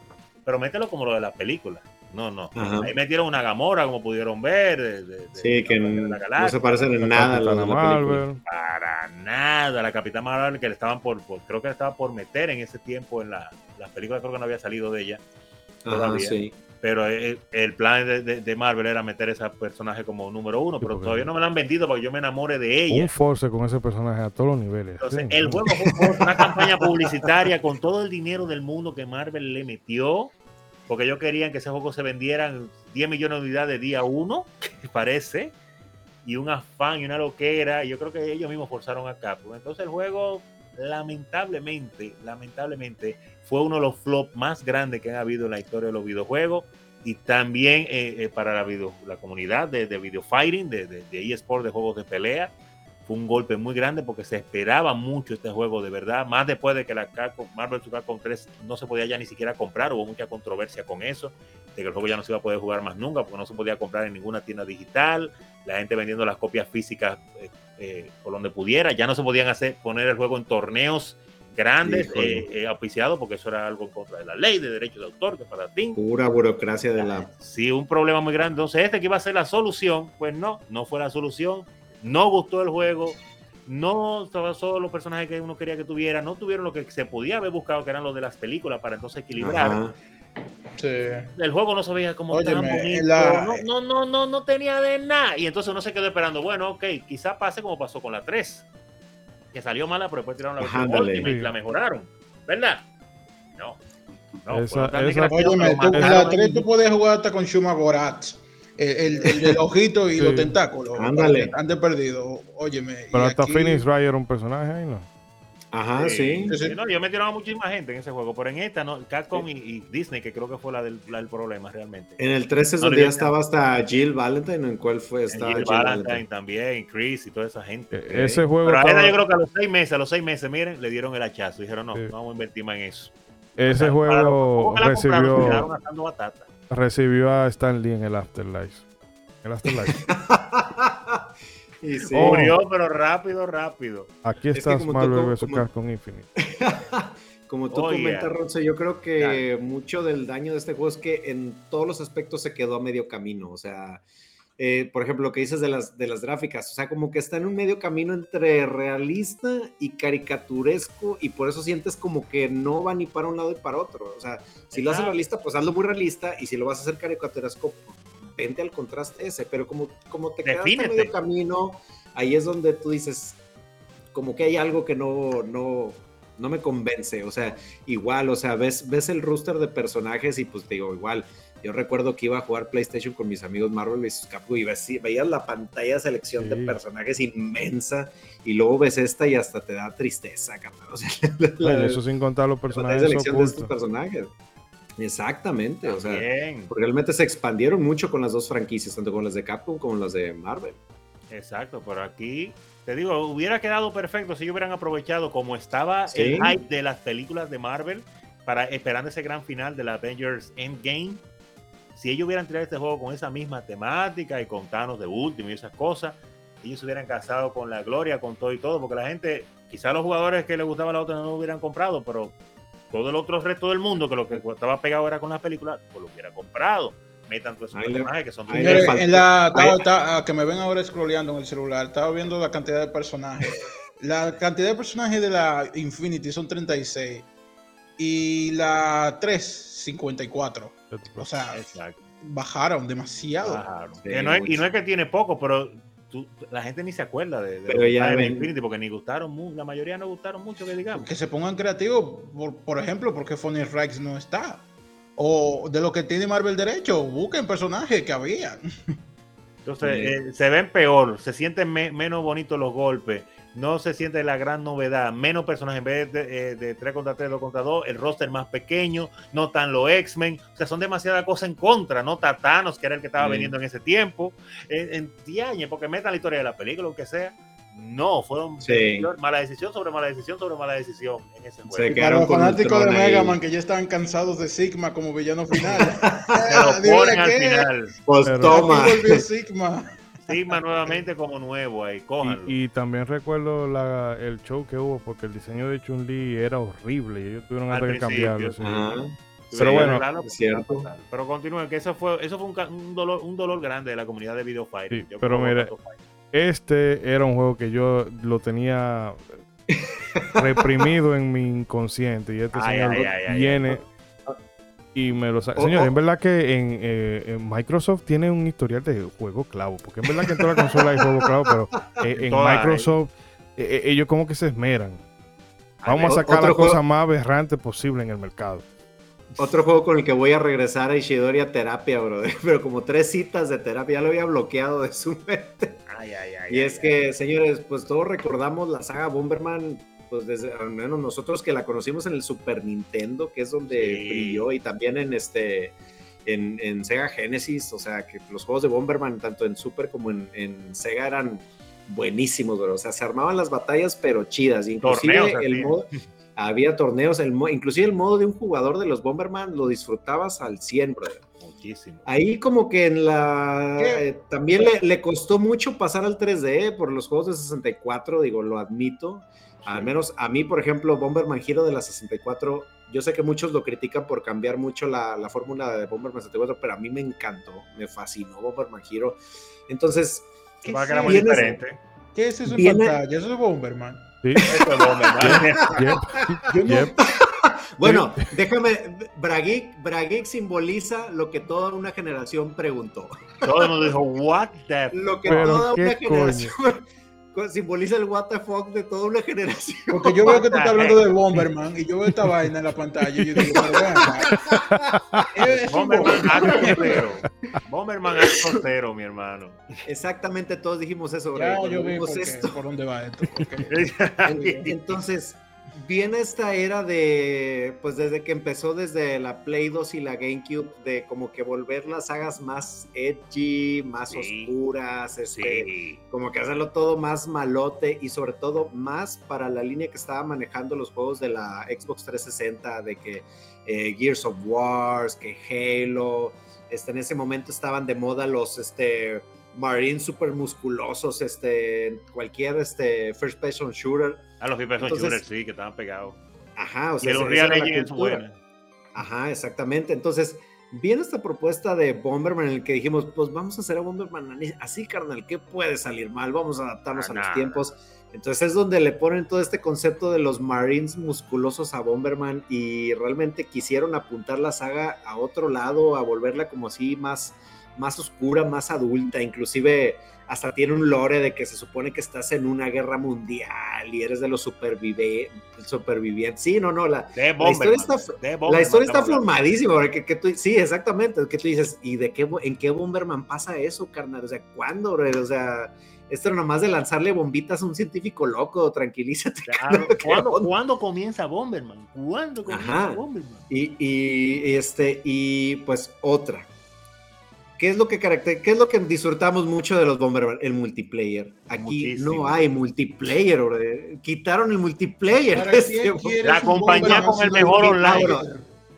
pero mételo como lo de la película. No, no. Ahí metieron una Gamora, como pudieron ver. sí, que no se parecen en nada a la, la Marvel. Para nada. La Capitán Marvel que le estaban por, creo que le estaba por meter en ese tiempo en la, las películas, creo que no había salido de ella. Todavía. sí. Pero el, el plan de, de, Marvel era meter ese personaje como número uno, pero todavía no me lo han vendido porque yo me enamore de ella. Un force con ese personaje a todos los niveles. Entonces, el juego fue una campaña publicitaria con todo el dinero del mundo que Marvel le metió porque ellos querían que ese juego se vendieran 10 millones de unidades día uno, [laughs] parece, y un afán y una loquera, y yo creo que ellos mismos forzaron a Capcom. Entonces el juego, lamentablemente, lamentablemente, fue uno de los flops más grandes que han habido en la historia de los videojuegos, y también eh, eh, para la, video, la comunidad de, de video fighting, de, de, de eSport, de juegos de pelea, fue un golpe muy grande porque se esperaba mucho este juego de verdad, más después de que la Marvel vs. Capcom 3 no se podía ya ni siquiera comprar, hubo mucha controversia con eso, de que el juego ya no se iba a poder jugar más nunca porque no se podía comprar en ninguna tienda digital, la gente vendiendo las copias físicas eh, eh, por donde pudiera, ya no se podían hacer poner el juego en torneos grandes, eh, auspiciados, porque eso era algo en contra de la ley de derechos de autor, que para ti. Pura burocracia de la... Sí, un problema muy grande. Entonces, este que iba a ser la solución, pues no, no fue la solución no gustó el juego, no solo los personajes que uno quería que tuviera, no tuvieron lo que se podía haber buscado, que eran los de las películas, para entonces equilibrar. El juego no se veía como tan bonito, no, no, no, no, tenía de nada. Y entonces uno se quedó esperando, bueno, ok, quizá pase como pasó con la 3, que salió mala, pero después tiraron la versión y la mejoraron, ¿verdad? No. No, esa, esa, la 3 tú puedes jugar hasta con Shuma Borat el, el, el ojito y [laughs] Sí. los tentáculos. Ándale. Ande perdido. Óyeme. Pero hasta aquí- Phoenix Wright era un personaje ahí, ¿no? Ajá, sí. Sí, sí. Sí, no, yo metieron a muchísima gente en ese juego, pero en esta, no, Capcom y, y Disney, que creo que fue la del, la del problema realmente. En el 13 es No, donde yo- ya estaba hasta Jill Valentine, ¿en cuál fue? Está Jill Jill Valentine Valentine. también, Chris y toda esa gente. E- Ese juego Pero estaba- yo creo que a los seis meses, a los seis meses, miren, le dieron el hachazo. Dijeron, no, Sí. no vamos a invertir más en eso. ese Para los juego recibió, quedaron atando batata. Recibió a Stan Lee en el Afterlife. El Afterlife. [laughs] Y sí. Oh. Murió, pero rápido, rápido. Aquí que está como tú- Marvel vs. como- Capcom Infinite. [laughs] Como tú Oh, comentas, yeah. Ronzo, yo creo que mucho del daño de este juego es que en todos los aspectos se quedó a medio camino. O sea, eh, por ejemplo, lo que dices de las, de las gráficas, o sea, como que está en un medio camino entre realista y caricaturesco, y por eso sientes como que no va ni para un lado y para otro. O sea, si lo haces realista, pues hazlo muy realista, y si lo vas a hacer caricaturesco, vente al contraste ese. Pero como, como te a Defínete. medio camino, ahí es donde tú dices, como que hay algo que no, no, no me convence. O sea, igual, o sea, ves, ves el roster de personajes y pues te digo, igual. Yo recuerdo que iba a jugar PlayStation con mis amigos Marvel vs. Capcom y ves- veías la pantalla de selección de personajes inmensa y luego ves esta y hasta te da tristeza, cabrón. [laughs] O sea, la, Oye, eso sin contar los la personajes selección de estos personajes. Exactamente, o sea, porque realmente se expandieron mucho con las dos franquicias, tanto con las de Capcom como las de Marvel. exacto. Pero aquí, te digo, hubiera quedado perfecto si ellos hubieran aprovechado como estaba Sí. el hype de las películas de Marvel para esperando ese gran final de la Avengers Endgame. Si ellos hubieran tirado este juego con esa misma temática y con Thanos de último y esas cosas, ellos se hubieran casado con la gloria, con todo y todo, porque la gente, quizás los jugadores que les gustaba la otra no lo hubieran comprado, pero todo el otro resto del mundo que lo que estaba pegado era con las películas, pues lo hubiera comprado. Metan todos esos personajes que son faltó- en la, estaba- ahí- estaba- ah, que me ven ahora scrolleando en el celular, estaba viendo la cantidad de personajes. [laughs] La cantidad de personajes de la Infinity son 36 y la 3, 54. O sea, Exacto. bajaron demasiado. Bajaron. Sí, Que no es- y no es que tiene poco, pero tú- la gente ni se acuerda de, de Pero ya de Infinity porque ni gustaron mucho, la mayoría no gustaron mucho, que digamos. Que se pongan creativos, por, por ejemplo, porque Funny Rex no está. O de lo que tiene Marvel derecho, busquen personajes que había. Entonces, Sí. eh, se ven peor, se sienten me- menos bonitos los golpes, no se siente la gran novedad, menos personajes, en vez de, eh, de 3 contra 3, 2 contra 2, el roster más pequeño, no tan los X-Men, o sea, son demasiadas cosas en contra, no Tatanos, que era el que estaba Sí. veniendo en ese tiempo, en, en porque metan la historia de la película, lo que sea. No, fueron Sí. mala decisión sobre mala decisión sobre mala decisión en ese juego. Se Y quedaron para los fanáticos de. Mega Man que ya estaban cansados de Sigma como villano final. [laughs] Se lo [laughs] ponen al qué, final. Pues Pero- toma. Sigma. Sigma [laughs] nuevamente como nuevo ahí, cójanlo. Y, y también recuerdo la, el show que hubo porque el diseño de Chun-Li era horrible y ellos tuvieron que cambiarlo. sí. Pero Sí, bueno, es cierto. Pero continúen, que eso fue, eso fue un, ca- un dolor, un dolor grande de la comunidad de Video. Sí, pero Fighting. Este era un juego que yo lo tenía [laughs] reprimido en mi inconsciente y este Ay, señor ay, lo ay, ay, viene y me lo saca. Oh, Señor, oh. en verdad que en, eh, en Microsoft tiene un historial de juego clavo, porque en verdad que en toda la consola hay juego clavo, pero eh, en. Microsoft eh, ellos como que se esmeran. Vamos a sacar la cosa juego- más aberrante posible en el mercado. Otro juego con el que voy a regresar a Ishidori a terapia, bro. [laughs] Pero como tres citas de terapia, ya lo había bloqueado de su mente. Ay, ay, ay, Y ay, es ay. que, señores, pues todos recordamos la saga Bomberman, pues desde, al menos nosotros que la conocimos en el Super Nintendo, que es donde Sí. brilló, y también en este, en, en Sega Genesis, o sea, que los juegos de Bomberman, tanto en Super como en, en Sega, eran buenísimos, bro. O sea, se armaban las batallas, pero chidas. Inclusive Torneos el modo, había torneos, el mo- inclusive el modo de un jugador de los Bomberman lo disfrutabas al 100, brother. Muchísimo. Ahí como que en la... Eh, también le, le costó mucho pasar al 3D por los juegos de 64, digo, lo admito. Al menos a mí, por ejemplo, Bomberman Hero de la 64, yo sé que muchos lo critican por cambiar mucho la, la fórmula de Bomberman 64, pero a mí me encantó, me fascinó Bomberman Hero. Entonces, ¿Qué Va a es quedar muy diferente. ¿Qué es eso en pantalla? Eso es Bomberman. Sí, Eso es Bomberman. yep, [laughs] Yo no- yep. bueno, déjame, Brageek, Brageek simboliza lo que toda una generación preguntó. Todo el mundo dijo, what the f-?" Lo que toda una coño. generación simboliza el what the fuck de toda una generación. Porque yo veo que tú estás hablando de Bomberman y yo veo esta vaina en la pantalla y yo digo, pero [laughs] Bomberman Bomberman. H0. Bomberman es cero, mi hermano. Exactamente, todos dijimos eso. Ya yo vi por, qué- esto. por dónde va esto. [laughs] Entonces, viene esta era de, pues desde que empezó desde la Play 2 y la GameCube, de como que volver las sagas más edgy, más Sí. oscuras, este, Sí. como que hacerlo todo más malote y sobre todo más para la línea que estaba manejando los juegos de la Xbox 360, de que eh, Gears of Wars, que Halo, este, en ese momento estaban de moda los este, Marines super musculosos, este, cualquier este, first person shooter. A los People Entonces- Shooters, sí, que estaban pegados. Ajá, o Y sea, los Real Engine buena. Ajá, exactamente. Entonces, viene esta propuesta de Bomberman en el que dijimos, pues vamos a hacer a Bomberman así, carnal, ¿qué puede salir mal? Vamos a adaptarnos Ah, a los nada. tiempos. Entonces es donde le ponen todo este concepto de los Marines musculosos a Bomberman y realmente quisieron apuntar la saga a otro lado, a volverla como así más, más oscura, más adulta, inclusive hasta tiene un lore de que se supone que estás en una guerra mundial y eres de los supervive- supervivientes. Sí, no, no, la, la historia está, la historia está formadísima, porque que tú, sí, exactamente, que tú dices, ¿y de qué, en qué Bomberman pasa eso, carnal? O sea, ¿cuándo, bro? O sea, esto nomás de lanzarle bombitas a un científico loco, tranquilízate. [laughs] Claro, ¿Qué ¿Cuándo? ¿Cuándo comienza Bomberman? ¿Cuándo comienza Ajá. Bomberman? Y, y, este, y pues otra. ¿Qué es lo que caracter- qué es lo que disfrutamos mucho de los Bomberman? El multiplayer. Aquí Muchísimo. no hay multiplayer, bro. Quitaron el multiplayer. ¿Para de quién este- La compañía con el mejor online.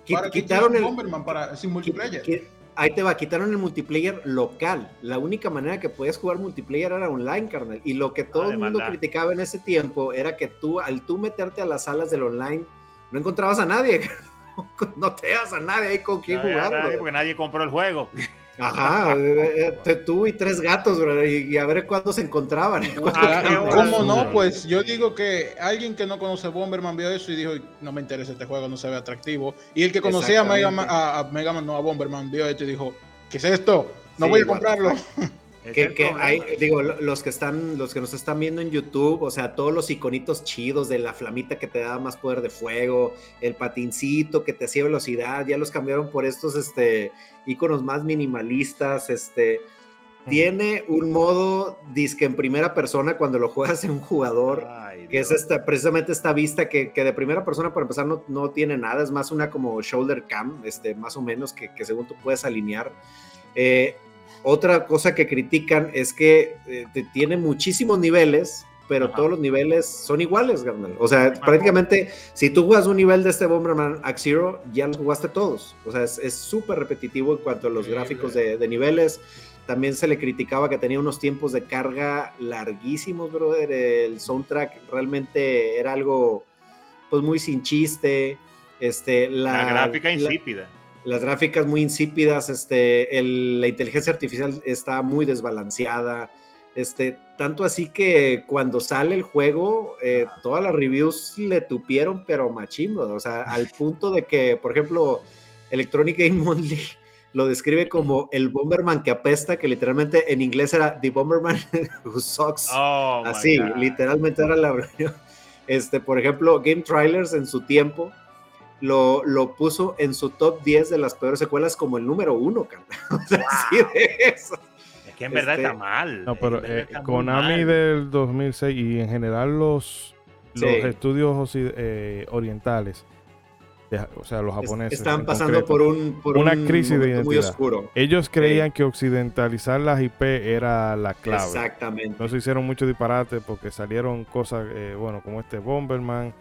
Qui- ¿Para qué quitaron quieres el Bomberman para, sin multiplayer? Que- ahí te va, quitaron el multiplayer local. La única manera que podías jugar multiplayer era online, carnal. Y lo que todo Ah, de el mundo criticaba en ese tiempo era que tú, al tú meterte a las salas del online, no encontrabas a nadie. [laughs] no te das a nadie ahí con había jugar. nadie, porque nadie compró el juego. Ajá, [laughs] eh, eh, te- tú y tres gatos, bro, y, y a ver cuándo se encontraban. Ah, hora ¿Cómo no? Pues yo digo que alguien que no conoce Bomberman vio eso y dijo, no me interesa este juego, no se ve atractivo. Y el que conocía a Mega, Man, a, a Mega Man, no a Bomberman, vio esto y dijo, ¿qué es esto? No Sí, voy a comprarlo. Ese [laughs] que, hay, digo, lo- los que están, los que nos están viendo en YouTube, o sea, todos los iconitos chidos de la flamita que te da más poder de fuego, el patincito que te hacía velocidad, ya los cambiaron por estos, este, iconos más minimalistas, este, tiene un modo disque en primera persona cuando lo juegas en un jugador, Ay, que es esta, precisamente esta vista que, que de primera persona para empezar no, no tiene nada, es más una como shoulder cam, este, más o menos, que, que según tú puedes alinear. Eh, otra cosa que critican es que eh, te- tiene muchísimos niveles, pero Ajá. todos los niveles son iguales, carnal. O sea, prácticamente, si tú juegas un nivel de este Bomberman Axe Zero, ya los jugaste todos. O sea, es súper repetitivo en cuanto a los gráficos de, de niveles. También se le criticaba que tenía unos tiempos de carga larguísimos, brother. El soundtrack realmente era algo, pues, muy sin chiste. Este, la, La gráfica la- insípida. Las gráficas muy insípidas, este, el- la inteligencia artificial está muy desbalanceada, este, tanto así que cuando sale el juego, eh, todas las reviews le tupieron, pero machimbo, o sea, al [laughs] punto de que, por ejemplo, Electronic Game Monthly lo describe como el Bomberman que apesta, que literalmente en inglés era The Bomberman [laughs] Who Sucks. Oh, Así, literalmente era la [laughs] Este, por ejemplo, Game Trailers en su tiempo lo, lo puso en su top 10 de las peores secuelas como el número uno. [laughs] O sea, así de eso. Es que en verdad Este- está mal. No, pero eh, Konami mal. del 2006 y en general los, los Sí. estudios eh, orientales, de- o sea, los Es- japoneses. Están pasando concreto, por un, por una un crisis de muy oscuro. Ellos creían que occidentalizar las IP era la clave. Exactamente. No se hicieron muchos disparates porque salieron cosas, eh, bueno, como este Bomberman.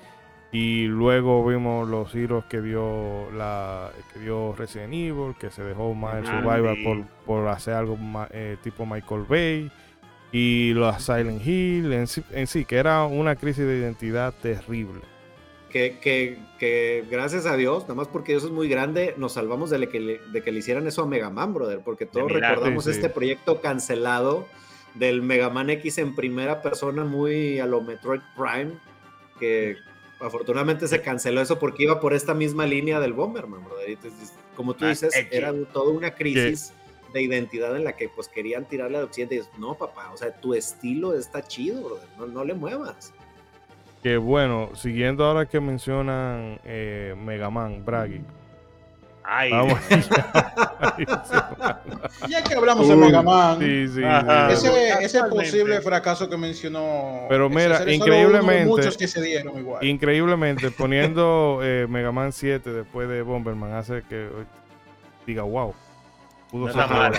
Y luego vimos los giros que dio la que dio Resident Evil, que se dejó más el Ah, Survivor por, por hacer algo ma- eh, tipo Michael Bay. Y los Silent Hill en sí, en sí, que era una crisis de identidad terrible. Que, que, que gracias a Dios, nada más porque Dios es muy grande, nos salvamos de, le- que le, de que le hicieran eso a Mega Man, brother, porque todos recordamos Sí, sí. este proyecto cancelado del Mega Man X en primera persona, muy a lo Metroid Prime, que afortunadamente se canceló eso porque iba por esta misma línea del Bomberman, brother. Entonces, como tú Más dices, edgy. era toda una crisis de identidad en la que pues querían tirarle al occidente y dices, no, papá, o sea, tu estilo está chido, brother, no, no le muevas. Que bueno, siguiendo ahora que mencionan eh, Mega Man, Bragi. Ay, Vamos. [laughs] [laughs] Ya que hablamos de Mega Man, sí, sí. Ajá. sí. ese, posible fracaso que mencionó. Pero mira, increíblemente- Muchos que se dieron igual. Increíblemente, [laughs] poniendo eh, Mega Man 7 después de Bomberman hace que eh, diga, wow, pudo No ser peor.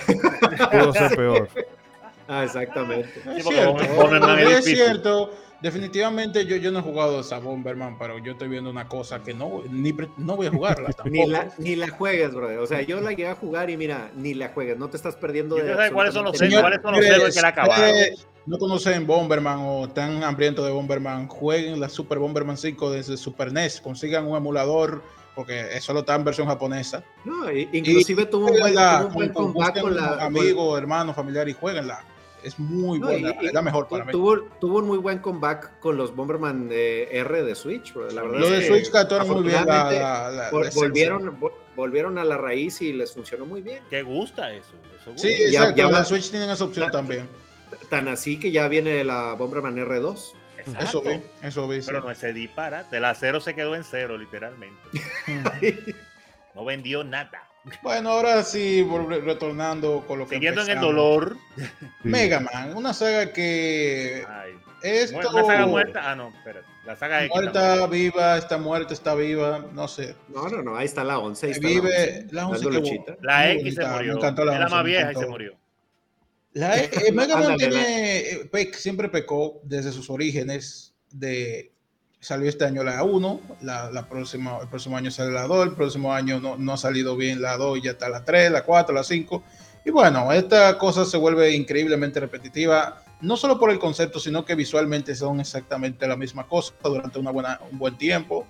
Pudo ser peor. [laughs] Ah, exactamente. Es cierto, Bomberman es cierto. Definitivamente yo, yo no he jugado esa Bomberman, pero yo estoy viendo una cosa que no, ni pre- no voy a jugarla tampoco. [laughs] Ni la, ni la juegues, brother. O sea, yo la llegué a jugar y mira, ni la juegues. No te estás perdiendo ¿Y de. cuáles son los Señor. ¿cuáles son los héroes que la acabaron? no conocen Bomberman o están hambrientos de Bomberman, jueguen la Super Bomberman 5 desde Super NES, consigan un emulador, porque eso lo está en versión japonesa. No, inclusive tuvo un buen, Jueguenla tuvo un buen con, con- con un la. amigo, hermano, familiar y jueguenla. Es muy No, buena, y- es la mejor para mí. Tuvo, tuvo un muy buen comeback con los Bomberman eh, R de Switch. bro. La verdad Lo es de que Switch captaron muy bien la, volvieron, vol- volvieron a la raíz y les funcionó muy bien. ¿Qué gusta eso? eso gusta. Sí, Ya- exacto. ya la Switch tienen esa opción también. Tan así que ya viene la Bomberman R2. Exacto. Eso vi, eso vi. sí. Pero no ese disparate. La cero se quedó en cero, literalmente. [laughs] No vendió nada. Bueno, ahora sí, retornando con lo que Siguiendo en el empezamos. dolor. [laughs] Mega Man, una saga que Ay, esto ¿Una saga muerta? Ah, no, espérate. La saga X. muerta, viva, está muerta, está viva, no sé. No, no, no, ahí está la 11. Ahí está Vive la la 11. 11 dando que luchita. La X se murió. me encantó la es la 11, más vieja y se murió. La, [laughs] eh, Mega Man tiene, eh, pe- siempre pecó desde sus orígenes de salió este año la 1, la, la próxima, el próximo año sale la 2, el próximo año no, no ha salido bien la 2, ya está la 3, la 4, la 5. Y bueno, esta cosa se vuelve increíblemente repetitiva, no solo por el concepto, sino que visualmente son exactamente la misma cosa durante una buena, un buen tiempo.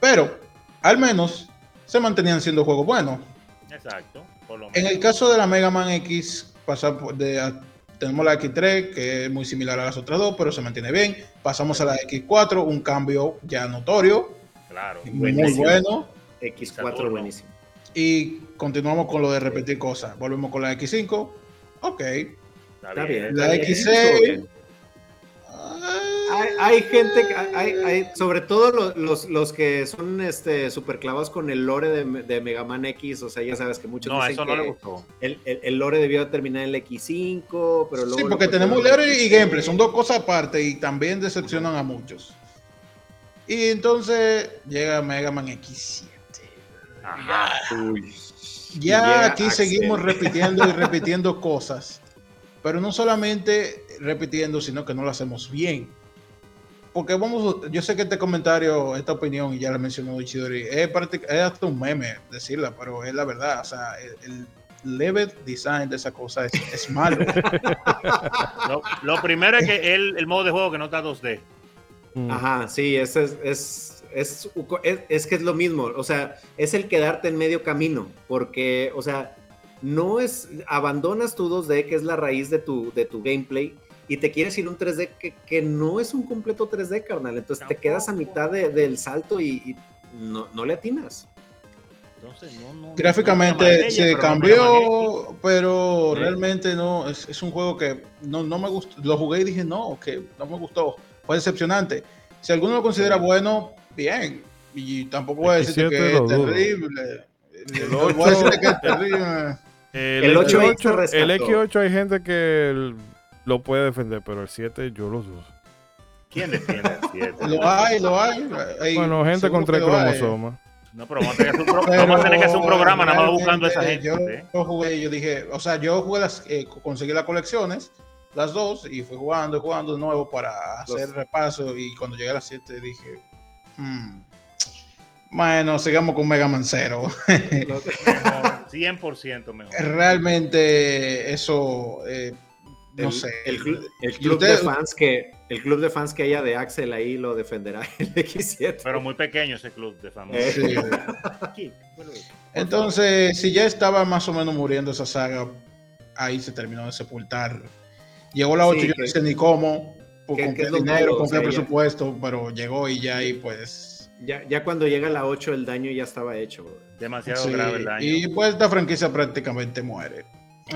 Pero al menos se mantenían siendo juegos buenos. Exacto. Por lo En el caso de la Mega Man X, pasa por de, tenemos la X3, que es muy similar a las otras dos, pero se mantiene bien. Pasamos a la X4, un cambio ya notorio, Claro. muy Buenísimo. bueno. X4 Saturno. buenísimo. Y continuamos con lo de repetir cosas. Volvemos con la X5. Ok. Está bien. La está bien, X6. Hay, hay gente, que- hay, hay- sobre todo los, los, los que son este, super clavos con el lore de, de Mega Man X, o sea, ya sabes que muchos No, dicen eso no que le gustó. el, el- el lore debió terminar en el X5, pero luego... sí, porque tenemos lore y X6. gameplay, son dos cosas aparte y también decepcionan a muchos. Y entonces llega Mega Man X7. Ajá. Uy. Ya aquí Axel. seguimos [laughs] repitiendo y repitiendo cosas, pero no solamente repitiendo, sino que no lo hacemos bien. Porque vamos, yo sé que este comentario, esta opinión, y ya la mencionó Ichidori, es, es hasta un meme decirla, pero es la verdad. O sea, el, el level design de esa cosa es, es malo. [laughs] Lo, lo primero es que el, el modo de juego que no está 2D. Mm. Ajá, sí, es, es, es, es, es- es que es lo mismo, o sea, es el quedarte en medio camino, porque, o sea, no es, abandonas tu 2D, que es la raíz de tu, de tu gameplay, y te quieres ir un 3D que, que no es un completo 3D, carnal, entonces te quedas a mitad de- del salto y, y no, no le atinas. Entonces, no, no- no Gráficamente se pero cambió, pero Sí. realmente no, es, es un juego que no, no me gustó. Lo jugué y dije, no, que no me gustó. Fue decepcionante. Si alguno lo considera bueno, bien. Y tampoco voy a decir que 17 es terrible. El No [laughs] voy a decir 8. que es terrible. El, El 8 X8, se rescató. el X8 hay gente que lo puede defender, pero el 7 yo lo dudo. ¿Quién defiende el 7? Lo hay, lo hay. hay Bueno, gente con tres cromosomas. No, pero vamos a tener que hacer un, pro- Pero vamos a tener que hacer un programa nada más buscando a esa gente. Yo, ¿eh? yo jugué, yo dije, o sea, yo jugué las, eh, conseguí las colecciones, las dos, y fui jugando y jugando de nuevo para hacer Los- repaso. Y cuando llegué a las 7 dije, hmm, bueno, sigamos con Mega Man Zero. No, 100% mejor. Realmente eso, eh, no el, sé. El, club usted- de fans que el club de fans que haya de Axel ahí lo defenderá [laughs] el X7. Pero muy pequeño ese club de famosos. Eh. Sí. Aquí, bueno, Entonces, si ya estaba más o menos muriendo esa saga, ahí se terminó de sepultar. Llegó la 8, Sí, yo que- no sé ni cómo, por- que- con que dinero, con o sea, presupuesto, pero llegó y ya ahí pues... Ya, ya cuando llega la 8 el daño ya estaba hecho. bro. demasiado sí, grave el daño. Y pues esta franquicia prácticamente muere.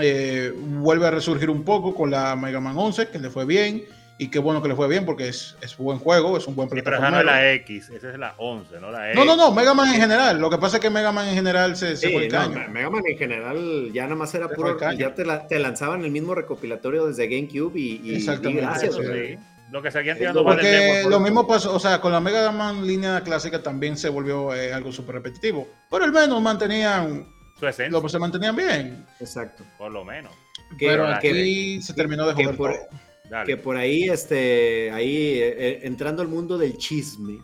Eh, vuelve a resurgir un poco con la Mega Man 11, que le fue bien. Y qué bueno que le fue bien porque es, es buen juego, es un buen Sí, pero esa no es la X, esa es la 11, no la X. No, no, no, Mega Man en general. Lo que pasa es que Mega Man en general se, se Sí, fue el no, caño. Me- Mega Man en general ya nada más era Se puro. Ya te, la- te lanzaban el mismo recopilatorio desde GameCube y, y- y Exactamente. gracias. Sea, sí. Lo que seguían tirando lo- Porque mismo pasó, o sea, con la Mega Man línea clásica también se volvió eh, algo súper repetitivo. Pero al menos mantenían, Su esencia, lo, se mantenían bien. Exacto. por lo menos. Que- Pero que- aquí se terminó de que joder por- todo. Que por ahí, este, ahí, eh, eh, entrando al mundo del chisme,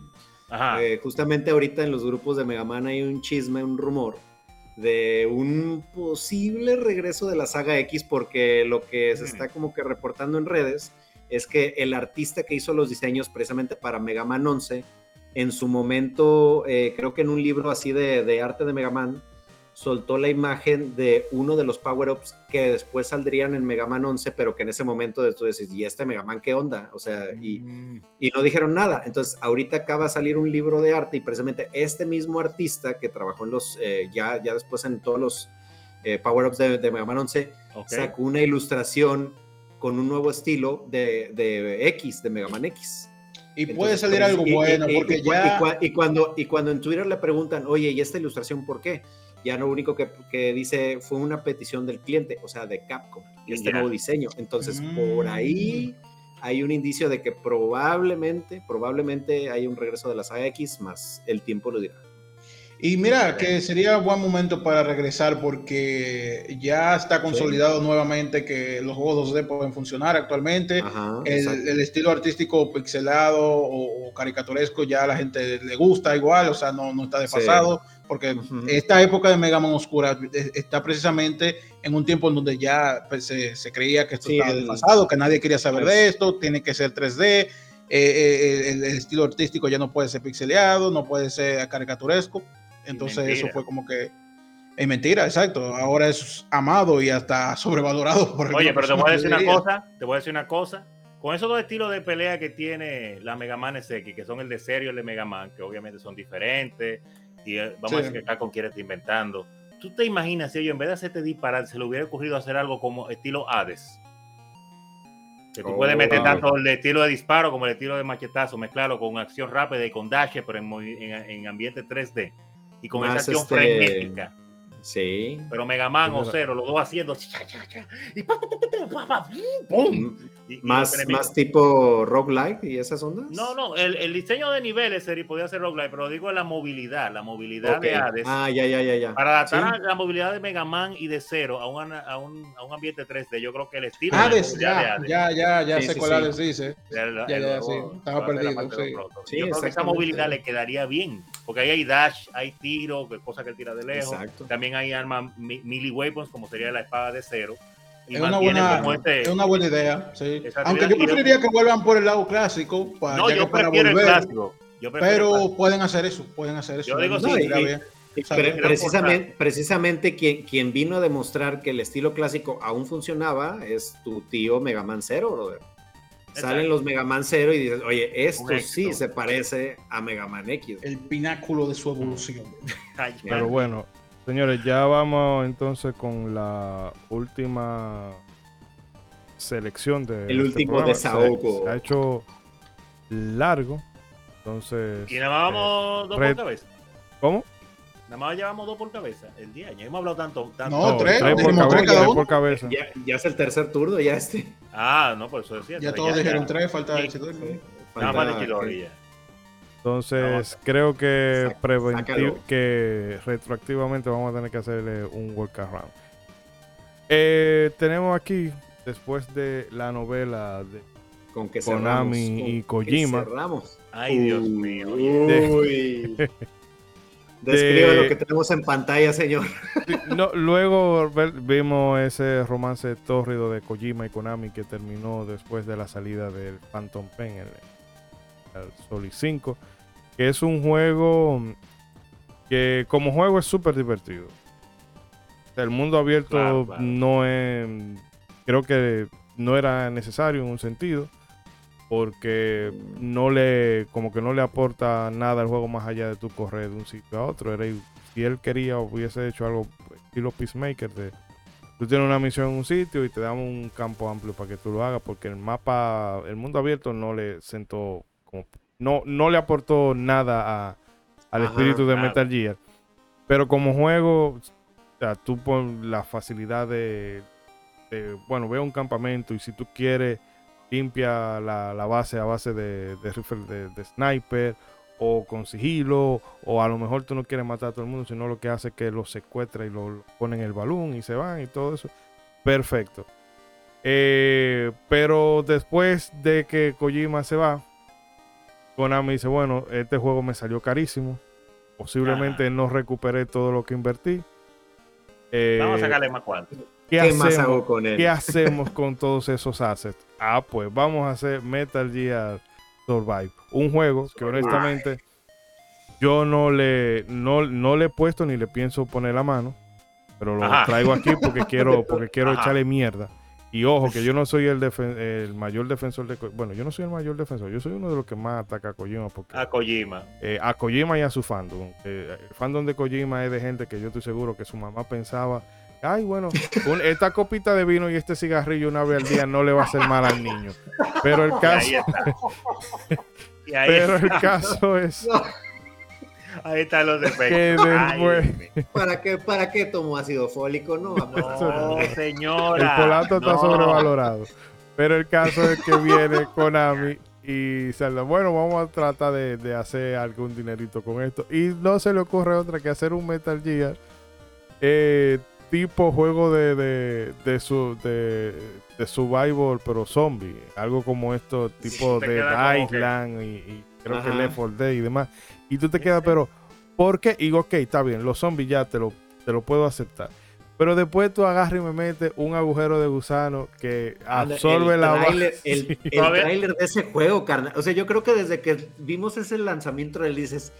Ajá. eh, justamente ahorita en los grupos de Mega Man hay un chisme, un rumor de un posible regreso de la saga X porque lo que se Mm. está como que reportando en redes es que el artista que hizo los diseños precisamente para Mega Man 11, en su momento, eh, creo que en un libro así de, de arte de Mega Man, soltó la imagen de uno de los power-ups que después saldrían en Mega Man 11, pero que en ese momento tú decís, ¿y este Mega Man qué onda? O sea, y, Mm, y no dijeron nada. Entonces, ahorita acaba de salir un libro de arte y precisamente este mismo artista que trabajó en los, eh, ya, ya después en todos los eh, power-ups de, de Mega Man 11, ok. sacó una ilustración con un nuevo estilo de, de X, de Mega Man X. Y puede salir algo y- bueno, y- porque ya. y cuando, y cuando en Twitter le preguntan, oye, ¿y esta ilustración por qué? Ya lo único que, que dice fue una petición del cliente, o sea, de Capcom, este Ya. nuevo diseño. Entonces, por Mm. ahí hay un indicio de que probablemente, probablemente hay un regreso de la saga X, más el tiempo lo dirá. Y mira, que sería buen momento para regresar porque ya está consolidado nuevamente que los juegos 2D pueden funcionar actualmente. Ajá, El, el estilo artístico pixelado o, o caricaturesco ya a la gente le gusta igual, o sea, no, no está desfasado, porque Ujú. esta época de Mega Man Oscura eh, está precisamente en un tiempo en donde ya pues, se, se creía que esto Sí, estaba desfasado, que nadie quería saber Pues- de esto, tiene que ser 3D, eh, eh, el, el estilo artístico ya no puede ser pixeleado, no puede ser caricaturesco, entonces eso fue como que... Es mentira, exacto. Ahora es amado y hasta [laughs] sobrevalorado por Oye, pero te voy a decir una cosa, te voy a decir una cosa. Con esos dos estilos de pelea que tiene la Mega Man SX, que son el de serio y el de Mega Man, que obviamente son diferentes, y eh, vamos a decir que Capcom quiere estar inventando. ¿Tú te imaginas si ellos en vez de hacerte disparar, se le hubiera ocurrido hacer algo como estilo Hades? Que tú Oh, puedes meter wow. tanto el estilo de disparo como el estilo de machetazo, mezclarlo con acción rápida y con dash, pero en, en, en ambiente 3D. Y con esa acción este, frenética. Sí. Pero Mega Man o Zero, los dos haciendo y ¡pum! Y- Más, más tipo roguelike y esas ondas. No, no, el, el diseño de niveles sería, podía ser roguelike, pero digo la movilidad, la movilidad Ok. de Hades. Ah, ya, ya, ya, ya. para adaptar Sí. a la movilidad de Mega Man y de Zero a, una- a, un, a un ambiente 3D, yo creo que el estilo de Hades, de ya, Hades, ya, ya, ya Sí, sé sí, cuál sí. Hades dice. el- ya, el ya, sí, estaba perdido, de sí. yo creo que esa movilidad le quedaría bien, porque ahí hay dash, hay tiro, que- cosas que él tira de lejos. Exacto. También hay armas melee weapons, como sería la espada de Zero. Y Es una, buena, como este- es una buena idea, sí. Aunque yo preferiría que vuelvan por el lado clásico, para, No, ya yo que para prefiero el volver, clásico. Yo prefiero el pero clásico. pueden hacer eso, pueden hacer eso. Yo digo No, sí, y-. Y pre- precisamente, precisamente quien, quien vino a demostrar que el estilo clásico aún funcionaba es tu tío Mega Man Zero, brother. Salen los Mega Man Zero y dices, oye, esto sí se parece a Mega Man X. El pináculo de su evolución. Pero bueno, señores, ya vamos entonces con la última selección de El este último programa. desahogo. Se, se ha hecho largo. Entonces, Y nada más vamos dos Red- por cabeza. ¿cómo? Nada más llevamos dos por cabeza. El día ya hemos hablado tanto. tanto. No, tres, por tres cada uno. por cabeza. Ya, ya es el tercer turno, ya este. Ah, no, por eso decía. Ya todos dijeron tres, falta Sí. el Chidori. Nada más de Chidori ya. Entonces, creo que, que retroactivamente vamos a tener que hacerle un workaround. Eh, tenemos aquí, después de la novela de Con que Konami cerramos, y con que Kojima. cerramos. Ay, Dios mío. Uy. [laughs] Describe lo que tenemos en pantalla, señor. [laughs] No, luego ve- vimos ese romance tórrido de Kojima y Konami que terminó después de la salida del Phantom Pen, el, el Solid 5, que es un juego que como juego es súper divertido. El mundo abierto Claro, claro. no es, creo que no era necesario en un sentido, porque no le, como que no le aporta nada al juego más allá de tu correr de un sitio a otro. Era, si él quería hubiese hecho algo estilo Peacemaker de tú tienes una misión en un sitio y te damos un campo amplio para que tú lo hagas, porque el mapa, el mundo abierto no le sentó, como, no, no le aportó nada a- al Ajá, espíritu de. Metal Gear. Pero como juego, o sea, tú pon la facilidad de, de, bueno, ve a un campamento y si tú quieres, limpia la, la base a base de, de rifle de, de sniper o con sigilo, o a lo mejor tú no quieres matar a todo el mundo, sino lo que hace es que los secuestra y lo, lo ponen en el balón y se van y todo eso. Perfecto. Eh, pero después de que Kojima se va, Konami dice, bueno, este juego me salió carísimo. Posiblemente no recuperé todo lo que invertí. Eh, Vamos a sacarle más cuánto. ¿qué, ¿Qué más hacemos? hago con él? ¿Qué [laughs] hacemos con todos esos assets? Ah, pues vamos a hacer Metal Gear Survive. Un juego que honestamente yo no le, no, no le he puesto ni le pienso poner la mano. Pero lo Ajá. traigo aquí porque [laughs] quiero, porque quiero Ajá. echarle mierda. Y ojo, que yo no soy el, defen- el mayor defensor de... Bueno, yo no soy el mayor defensor. Yo soy uno de los que más ataca a Kojima porque A Kojima. eh, a Kojima y a su fandom. Eh, el fandom de Kojima es de gente que yo estoy seguro que su mamá pensaba, ay, bueno, [laughs] un- esta copita de vino y este cigarrillo una vez al día no le va a hacer mal al niño. Pero el Y caso, ahí está. [laughs] Y ahí, pero el está. caso es ahí están los defectos. Ay. ¿Para qué, ¿Para qué tomó ácido fólico? No, No, señora. el polato está no. sobrevalorado. Pero el caso es que viene Konami y sale, bueno, vamos a tratar de, de hacer algún dinerito con esto. Y no se le ocurre otra que hacer un Metal Gear eh, tipo juego de, de, de, su, de, de survival, pero zombie. Algo como esto, tipo de que- Island y, y creo que. Left 4 Dead y demás. Y tú te quedas, pero, ¿por qué? Y digo, ok, está bien, los zombies ya te lo, te lo puedo aceptar. Pero después tú agarras y me metes un agujero de gusano que absorbe el la tráiler, base. el, [laughs] Sí. el tráiler de ese juego, carnal. O sea, yo creo que desde que vimos ese lanzamiento, él dices,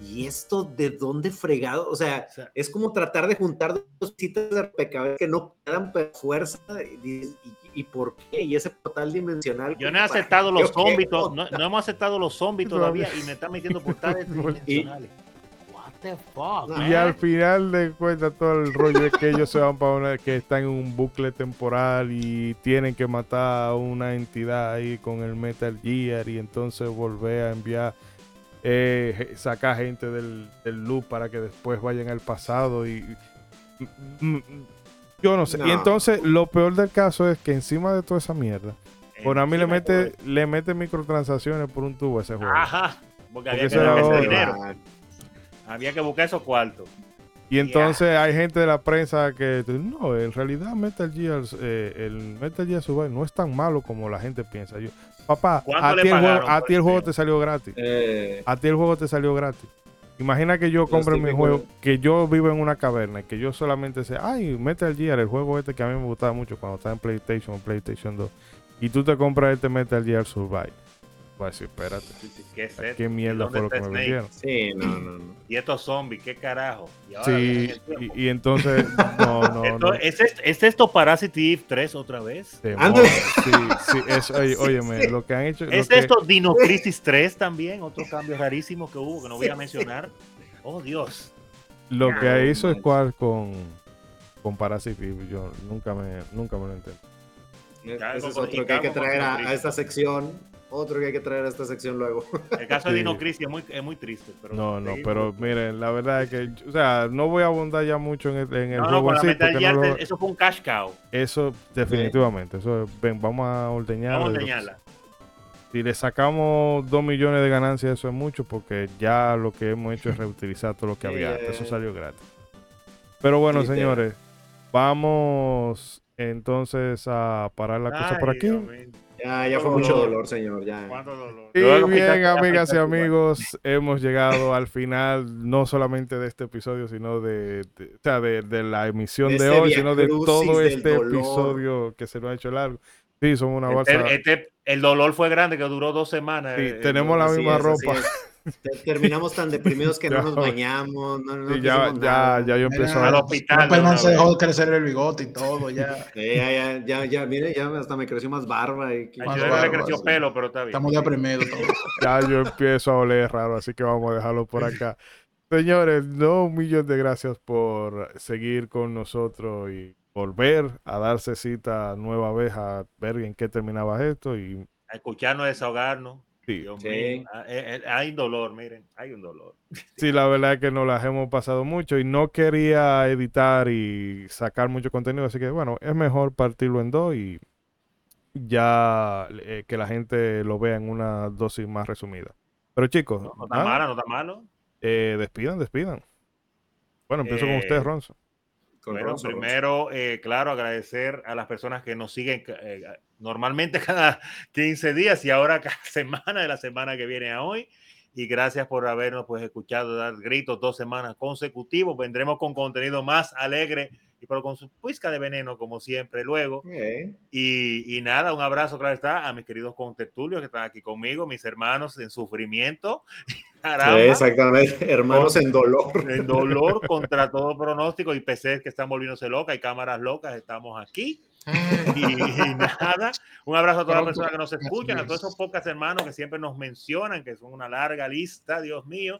¿y esto de dónde fregado? O sea, O sea, es como tratar de juntar dos citas de rompecabezas que no quedan por fuerza. Y, ¿y, y por qué? Y ese portal dimensional. Yo no he aceptado los zombies, no, no hemos aceptado los zombies todavía y me están metiendo portales [laughs] tridimensionales. What the fuck, Y al final de cuentas todo el rollo es que ellos se van para una que están en un bucle temporal y tienen que matar a una entidad ahí con el Metal Gear y entonces volver a enviar eh, sacar gente del, del loop para que después vayan al pasado y mm, mm, yo no sé. Y entonces lo peor del caso es que encima de toda esa mierda, Konami le mete, le mete microtransacciones por un tubo a ese juego. Ajá. Porque había que buscar ese otra. dinero. Había que buscar esos cuartos. Y entonces hay gente de la prensa que dice, no, en realidad Metal Gear, eh, el Metal Gear Survive no es tan malo como la gente piensa. Yo, papá, ¿Cuánto a ti, el juego, a ti el juego te salió gratis. eh, A ti el juego te salió gratis. Imagina que yo compre mi juego, que yo vivo en una caverna y que yo solamente sé, ay, Metal Gear, el juego este que a mí me gustaba mucho cuando estaba en PlayStation o PlayStation 2. Y tú te compras este Metal Gear Survive. Voy a decir, espérate, ¿Qué es esto? ¿qué mierda ¿Dónde fue lo que está me Snake? vendieron? sí, no, no, no. Y estos zombies, ¿qué carajo? Y ahora Sí, y, y entonces, no, no, [laughs] Esto- no. ¿es, esto, ¿Es esto Parasite Eve 3 otra vez? Sí, sí, es, [laughs] oye, óyeme, lo que han hecho. lo ¿Es que- esto Dino Crisis 3 también? Otro cambio rarísimo que hubo que no voy a mencionar. Oh, Dios. Lo que hizo man. Square con, con Parasite Eve, yo nunca me, nunca me lo entendí. Ya, Ese es otro que hay que traer a, a esta sección. Otro que hay que traer a esta sección luego. El caso de Sí. Dino Crisis es muy, es muy triste. Pero No, no, seguimos. pero miren, la verdad es que, o sea, no voy a abundar ya mucho en el, en el No, no, juego no lo- eso fue un cash cow. eso definitivamente, eso, ven, vamos a ordeñar. Vamos a enseñarla. Si le sacamos dos millones de ganancias, eso es mucho, porque ya lo que hemos hecho es reutilizar todo lo que [laughs] había. Eso salió gratis. Pero bueno, señores, vamos entonces a parar la cosa Ay, por aquí. Dios. Ya, ya fue mucho dolor, señor. Ya. Cuánto dolor. Y bien, amigas y amigos, hemos llegado al final, no solamente de este episodio, sino de, de- o sea, de, de la emisión De de, este hoy, sino de todo este dolor. episodio que se nos ha hecho largo. Sí, somos una balsa. Este- este- el dolor fue grande que duró dos semanas. Sí, eh, eh, tenemos la Así misma es, ropa. [laughs] Terminamos tan deprimidos que [laughs] Ya, no nos bañamos. No, no Sí, no ya, ya, ya yo empiezo al a... hospital Superman una se dejó de crecer el bigote y todo, ya. [laughs] Eh, ya, ya, ya, ya, mire, ya hasta me creció más barba. Y, Más Chidera le bárbaro, creció sí. pelo, pero está bien. Estamos deprimidos todos. Ya yo empiezo a oler raro, así que vamos a dejarlo por acá. Señores, no un millón de gracias por seguir con nosotros y volver a darse cita nueva vez a ver en qué terminaba esto y A escucharnos, desahogarnos. sí, Dios Sí. mío, ah, eh, eh, hay un dolor, miren, hay un dolor. [laughs] sí, la verdad es que nos las hemos pasado mucho y no quería editar y sacar mucho contenido, así que bueno, es mejor partirlo en dos y ya eh, que la gente lo vea en una dosis más resumida. Pero chicos, No, no está malo, no está malo. eh, despidan, despidan. Bueno, empiezo con usted, Ronzo. Bueno, primero, eh, claro, agradecer a las personas que nos siguen eh, normalmente [laughs] cada 15 días y ahora cada [laughs] semana de la semana que viene a hoy. Y gracias por habernos pues escuchado dar gritos dos semanas consecutivos. Vendremos con contenido más alegre y pero con su pizca de veneno como siempre luego. Eh, Y, y nada, un abrazo, claro está, a mis queridos contertulios que están aquí conmigo, mis hermanos en sufrimiento. [laughs] Caramba sí, exactamente. [laughs] Hermanos en dolor. en dolor contra todo pronóstico y PCs que están volviéndose locas y cámaras locas, estamos aquí. Y, y nada, un abrazo a todas las personas que nos escuchan, a todos es. esos pocas hermanos que siempre nos mencionan, que son una larga lista, Dios mío.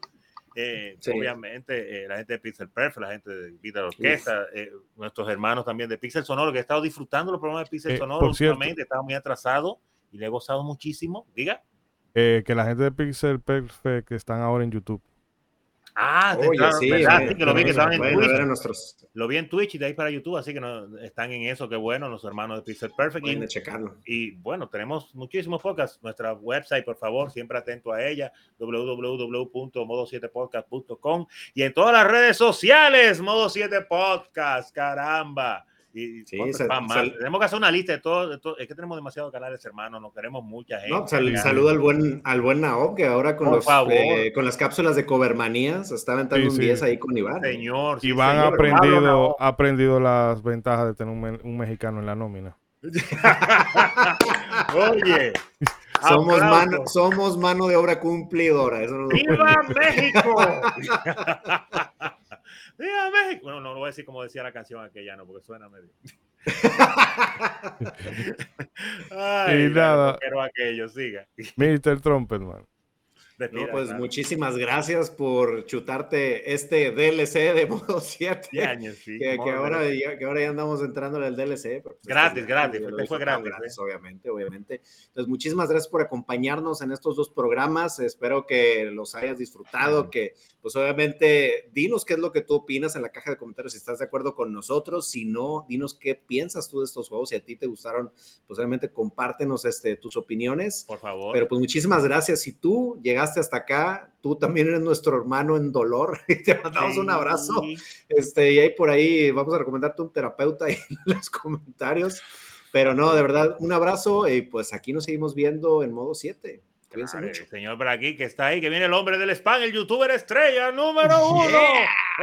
Eh, Sí. Obviamente, eh, la gente de Pixel Perfect, la gente de Vida Orquesta, eh, nuestros hermanos también de Pixel Sonoro, que he estado disfrutando los programas de Pixel Eh, Sonoro últimamente, estaba muy atrasado y le he gozado muchísimo. Diga. Eh, que la gente de Pixel Perfect que están ahora en YouTube. Ah, Oye, claro, sí, ¿verdad? Sí, que lo vi que estaban en Twitch. nuestros. Lo vi en Twitch y de ahí para YouTube, así que no, están en eso, qué bueno, los hermanos de Pixel Perfect. Pueden Y, checarlo. y, bueno, tenemos muchísimos podcasts. Nuestra website, por favor, siempre atento a ella, www.modo7podcast.com y en todas las redes sociales, Modo 7 Podcast, caramba. Y Sí, otras se- más, más. sal- tenemos que hacer una lista de todo, de todo. Es que tenemos demasiados canales, hermanos, no queremos mucha gente. No, sal- sí. saludo al buen, al buen Naob, que ahora con, Por los, eh, con las cápsulas de Covermanías se está aventando Sí, un sí. 10 ahí con Iván. Señor, sí, Iván ha aprendido, ha aprendido las ventajas de tener un, me- un mexicano en la nómina. [laughs] Oye, Somos aplausos. mano, somos mano de obra cumplidora. Eso no ¡Viva México! [laughs] ¡Viva México! Bueno, no lo voy a decir como decía la canción aquella, no, porque suena medio. [laughs] [laughs] Ay, Y nada. no quiero aquello, siga. Mr. Trumpet, man. No, pues claro. muchísimas gracias por chutarte este DLC de modo [laughs] 7. Diez años, sí, que, que ahora, ya, que ahora ya andamos entrando en el DLC. pues Gratis, este, gratis, lo este fue disfrutamos gratis, ¿eh? obviamente, obviamente. Entonces, muchísimas gracias por acompañarnos en estos dos programas. Espero que los hayas disfrutado, que pues obviamente dinos qué es lo que tú opinas en la caja de comentarios si estás de acuerdo con nosotros, si no, dinos qué piensas tú de estos juegos, si a ti te gustaron, pues obviamente compártenos este, tus opiniones. Por favor. Pero pues muchísimas gracias. Si tú llegaste hasta acá, tú también eres nuestro hermano en dolor. [laughs] Te mandamos un abrazo. Este, y ahí por ahí vamos a recomendarte un terapeuta ahí en los comentarios. Pero no, de verdad, un abrazo y pues aquí nos seguimos viendo en modo 7. Cuídense Claro, mucho. el señor por aquí que está ahí, que viene el hombre del spam, el youtuber estrella número uno,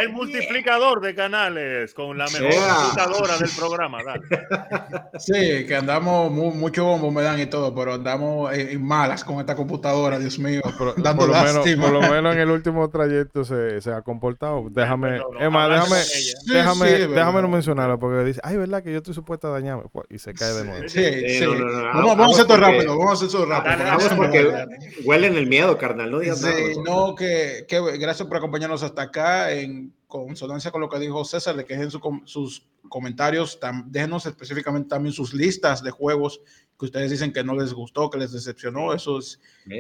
el multiplicador de canales con la mejor Yeah. computadora del programa. Dale. [laughs] Sí, que andamos mu- mucho bombo me dan y todo, pero andamos en, malas con esta computadora, Dios mío, Por, dando por lo menos, por lo menos en el [laughs] último trayecto se, se ha comportado. Déjame, no, hablando déjame. Sí, déjame, sí, déjame no mencionarlo porque dice, ay, verdad que yo estoy supuesta a dañarme. Pues, y se cae de nuevo. Sí, Sí, sí. no, no, no, Vamos, a hacer esto rápido, vamos a hacer esto rápido. Dale, porque dale. Huelen el miedo, carnal. No digas Sí, nada. no, que, que gracias por acompañarnos hasta acá en consonancia con lo que dijo César, de que dejen su sus comentarios, tam- déjenos específicamente también sus listas de juegos que ustedes dicen que no les gustó, que les decepcionó, eso es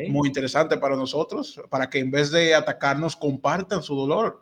muy interesante para nosotros, para que en vez de atacarnos compartan su dolor.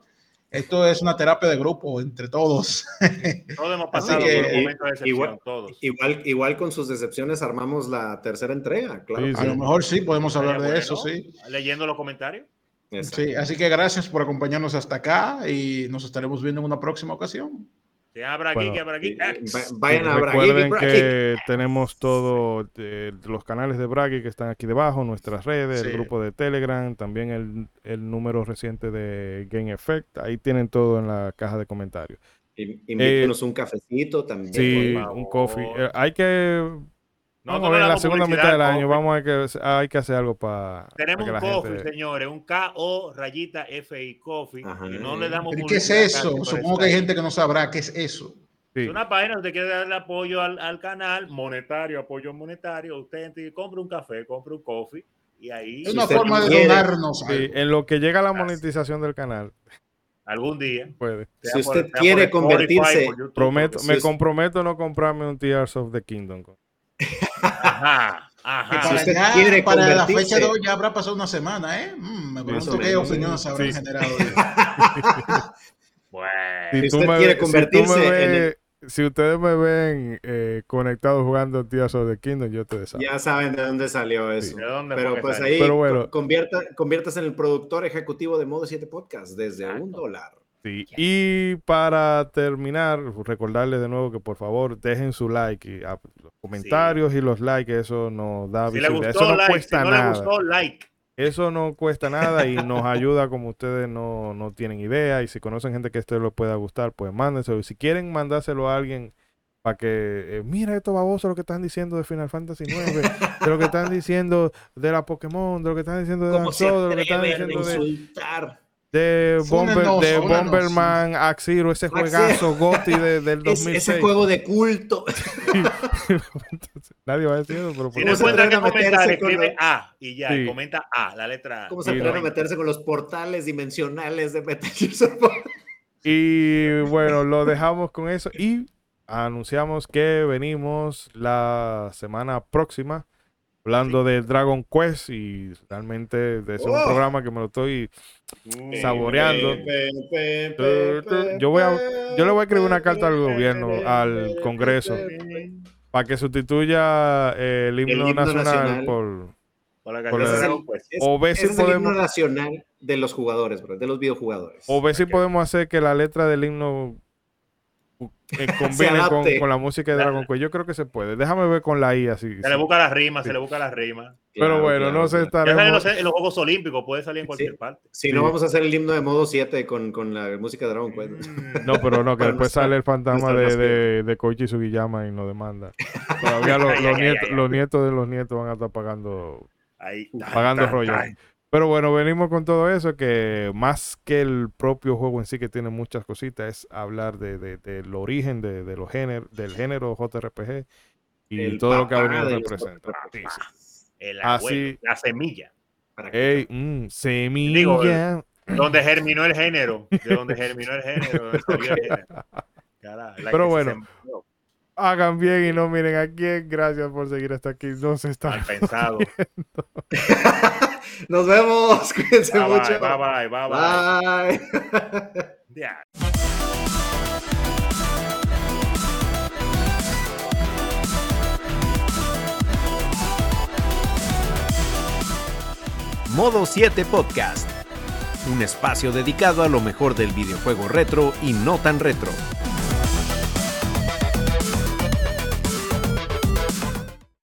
Esto es una terapia de grupo entre todos. [laughs] Todos hemos pasado que, por un momento de decepción, igual- todos. Igual, igual con sus decepciones armamos la tercera entrega, claro. Sí, A lo mejor sí podemos hablar de eso, sí. Leyendo los comentarios. Exacto. Sí, así que gracias por acompañarnos hasta acá y nos estaremos viendo en una próxima ocasión. Que abra aquí, Bueno, que abra aquí. Y- Va- Vayan a Recuerden Bragi, que tenemos todo eh, los canales de Bragi que están aquí debajo, nuestras redes, Sí. el grupo de Telegram, también el, el número reciente de Game Effect. Ahí tienen todo en la caja de comentarios. In- Invítenos un cafecito también. Sí, un coffee. Eh, hay que Vamos a ver, en la segunda mitad del año vamos a que hay que hacer algo para Tenemos que un la coffee, gente- señores, un KO rayita FI Coffee. Ajá. Y no le damos ¿Pero qué es eso? Supongo que hay gente que no sabrá qué es eso. Sí. Es una página donde quiere darle apoyo al, al canal, monetario, apoyo monetario. Usted entra y compra un café, compra un coffee, Y ahí, Es una forma de donarnos Sí, en lo que llega la monetización del canal, algún día. puede. Si usted quiere convertirse- Prometo, si me es- comprometo a no comprarme un Tears of the Kingdom. Ajá, para, usted ya- quiere para la convertirse- fecha de hoy ya habrá pasado una semana, ¿eh? Mm, me pregunto qué opiniones sí. habrán Sí. generado. [laughs] Bueno, Si Si tú usted me quiere ve- si tú me convertirse en si ustedes me ven eh, conectado jugando Tears of the Kingdom, yo te desafío. Ya saben de dónde salió eso. ¿de dónde Pero pues ahí Pero bueno. co- convierta, conviértase en el productor ejecutivo de Modo 7 Podcast desde Exacto. un dólar. Sí, Y para terminar, recordarles de nuevo que por favor dejen su like y ah, los comentarios y los likes, eso nos da Si visibilidad. gustó, Eso no like. Si cuesta no le nada. gustó, like. Eso no cuesta nada y nos ayuda como ustedes no, no tienen idea. Y si conocen gente que esto les pueda gustar, pues mándenselo. Y si quieren mandárselo a alguien para que, eh, mira esto baboso lo que están diciendo de Final Fantasy IX, de lo que están diciendo de la Pokémon, de lo que están diciendo de ¿Cómo Dark Souls, de lo que están diciendo de, insultar? De, Bomber, de. Bomberman, Axiro, ese juegazo Gotti de- del Es- [laughs] 2006. ese juego de culto. [laughs] Entonces, [laughs] nadie va a decir eso, pero Si por no ¿Cómo se encuentra que comentar, escribe A y ya, y Sí. comenta A, la letra A. ¿Cómo se Sí, atreven no. a meterse con los portales dimensionales de Metal? Y bueno, lo dejamos con eso y anunciamos que venimos la semana próxima hablando de Dragon Quest y realmente de ese es un Oh. programa que me lo estoy saboreando. Yo voy a- yo le voy a escribir una carta al gobierno, al Congreso. para que sustituya eh, el himno, himno nacional, nacional. por Por la Por canción la- de Dragon Quest. Es- o si el himno podemos nacional de los jugadores, bro, de los videojugadores. o ver si podemos hacer que la letra del himno eh, [laughs] combine con, la música de Dragon [laughs] Quest. Yo creo que se puede. Déjame ver con la I así. Se le busca las rimas, se le busca las rimas. Pero Claro, bueno, claro, no sé, sale en estaremos. los, en los Juegos Olímpicos, puede salir en cualquier Sí. parte. Si Sí. no, vamos a hacer el himno de modo 7 con, con la música de Dragon Quest. Mm. No, pero no, que después sale el fantasma de, de, de Koichi Sugiyama y nos demanda. [laughs] Todavía los, nietos, los nietos de los nietos van a estar pagando, Ahí, pagando rollo. Pero bueno, venimos con todo eso, que más que el propio juego en sí, que tiene muchas cositas, es hablar de, de- del origen de, de los géneros, del género JRPG y El todo lo que ha venido representando. El Así- abuelo, la semilla. Para que- Ey, mm, semilla. Donde germinó el género. De donde [laughs] germinó el género. donde el [laughs] Pero bueno. Hagan bien y no miren a quién. Gracias por seguir hasta aquí. No se está. Pensado. [laughs] [laughs] Nos vemos. Cuídense Bye mucho. bye, bye bye, bye bye. Bye. [laughs] Ya. Modo 7 Podcast. Un espacio dedicado a lo mejor del videojuego retro y no tan retro.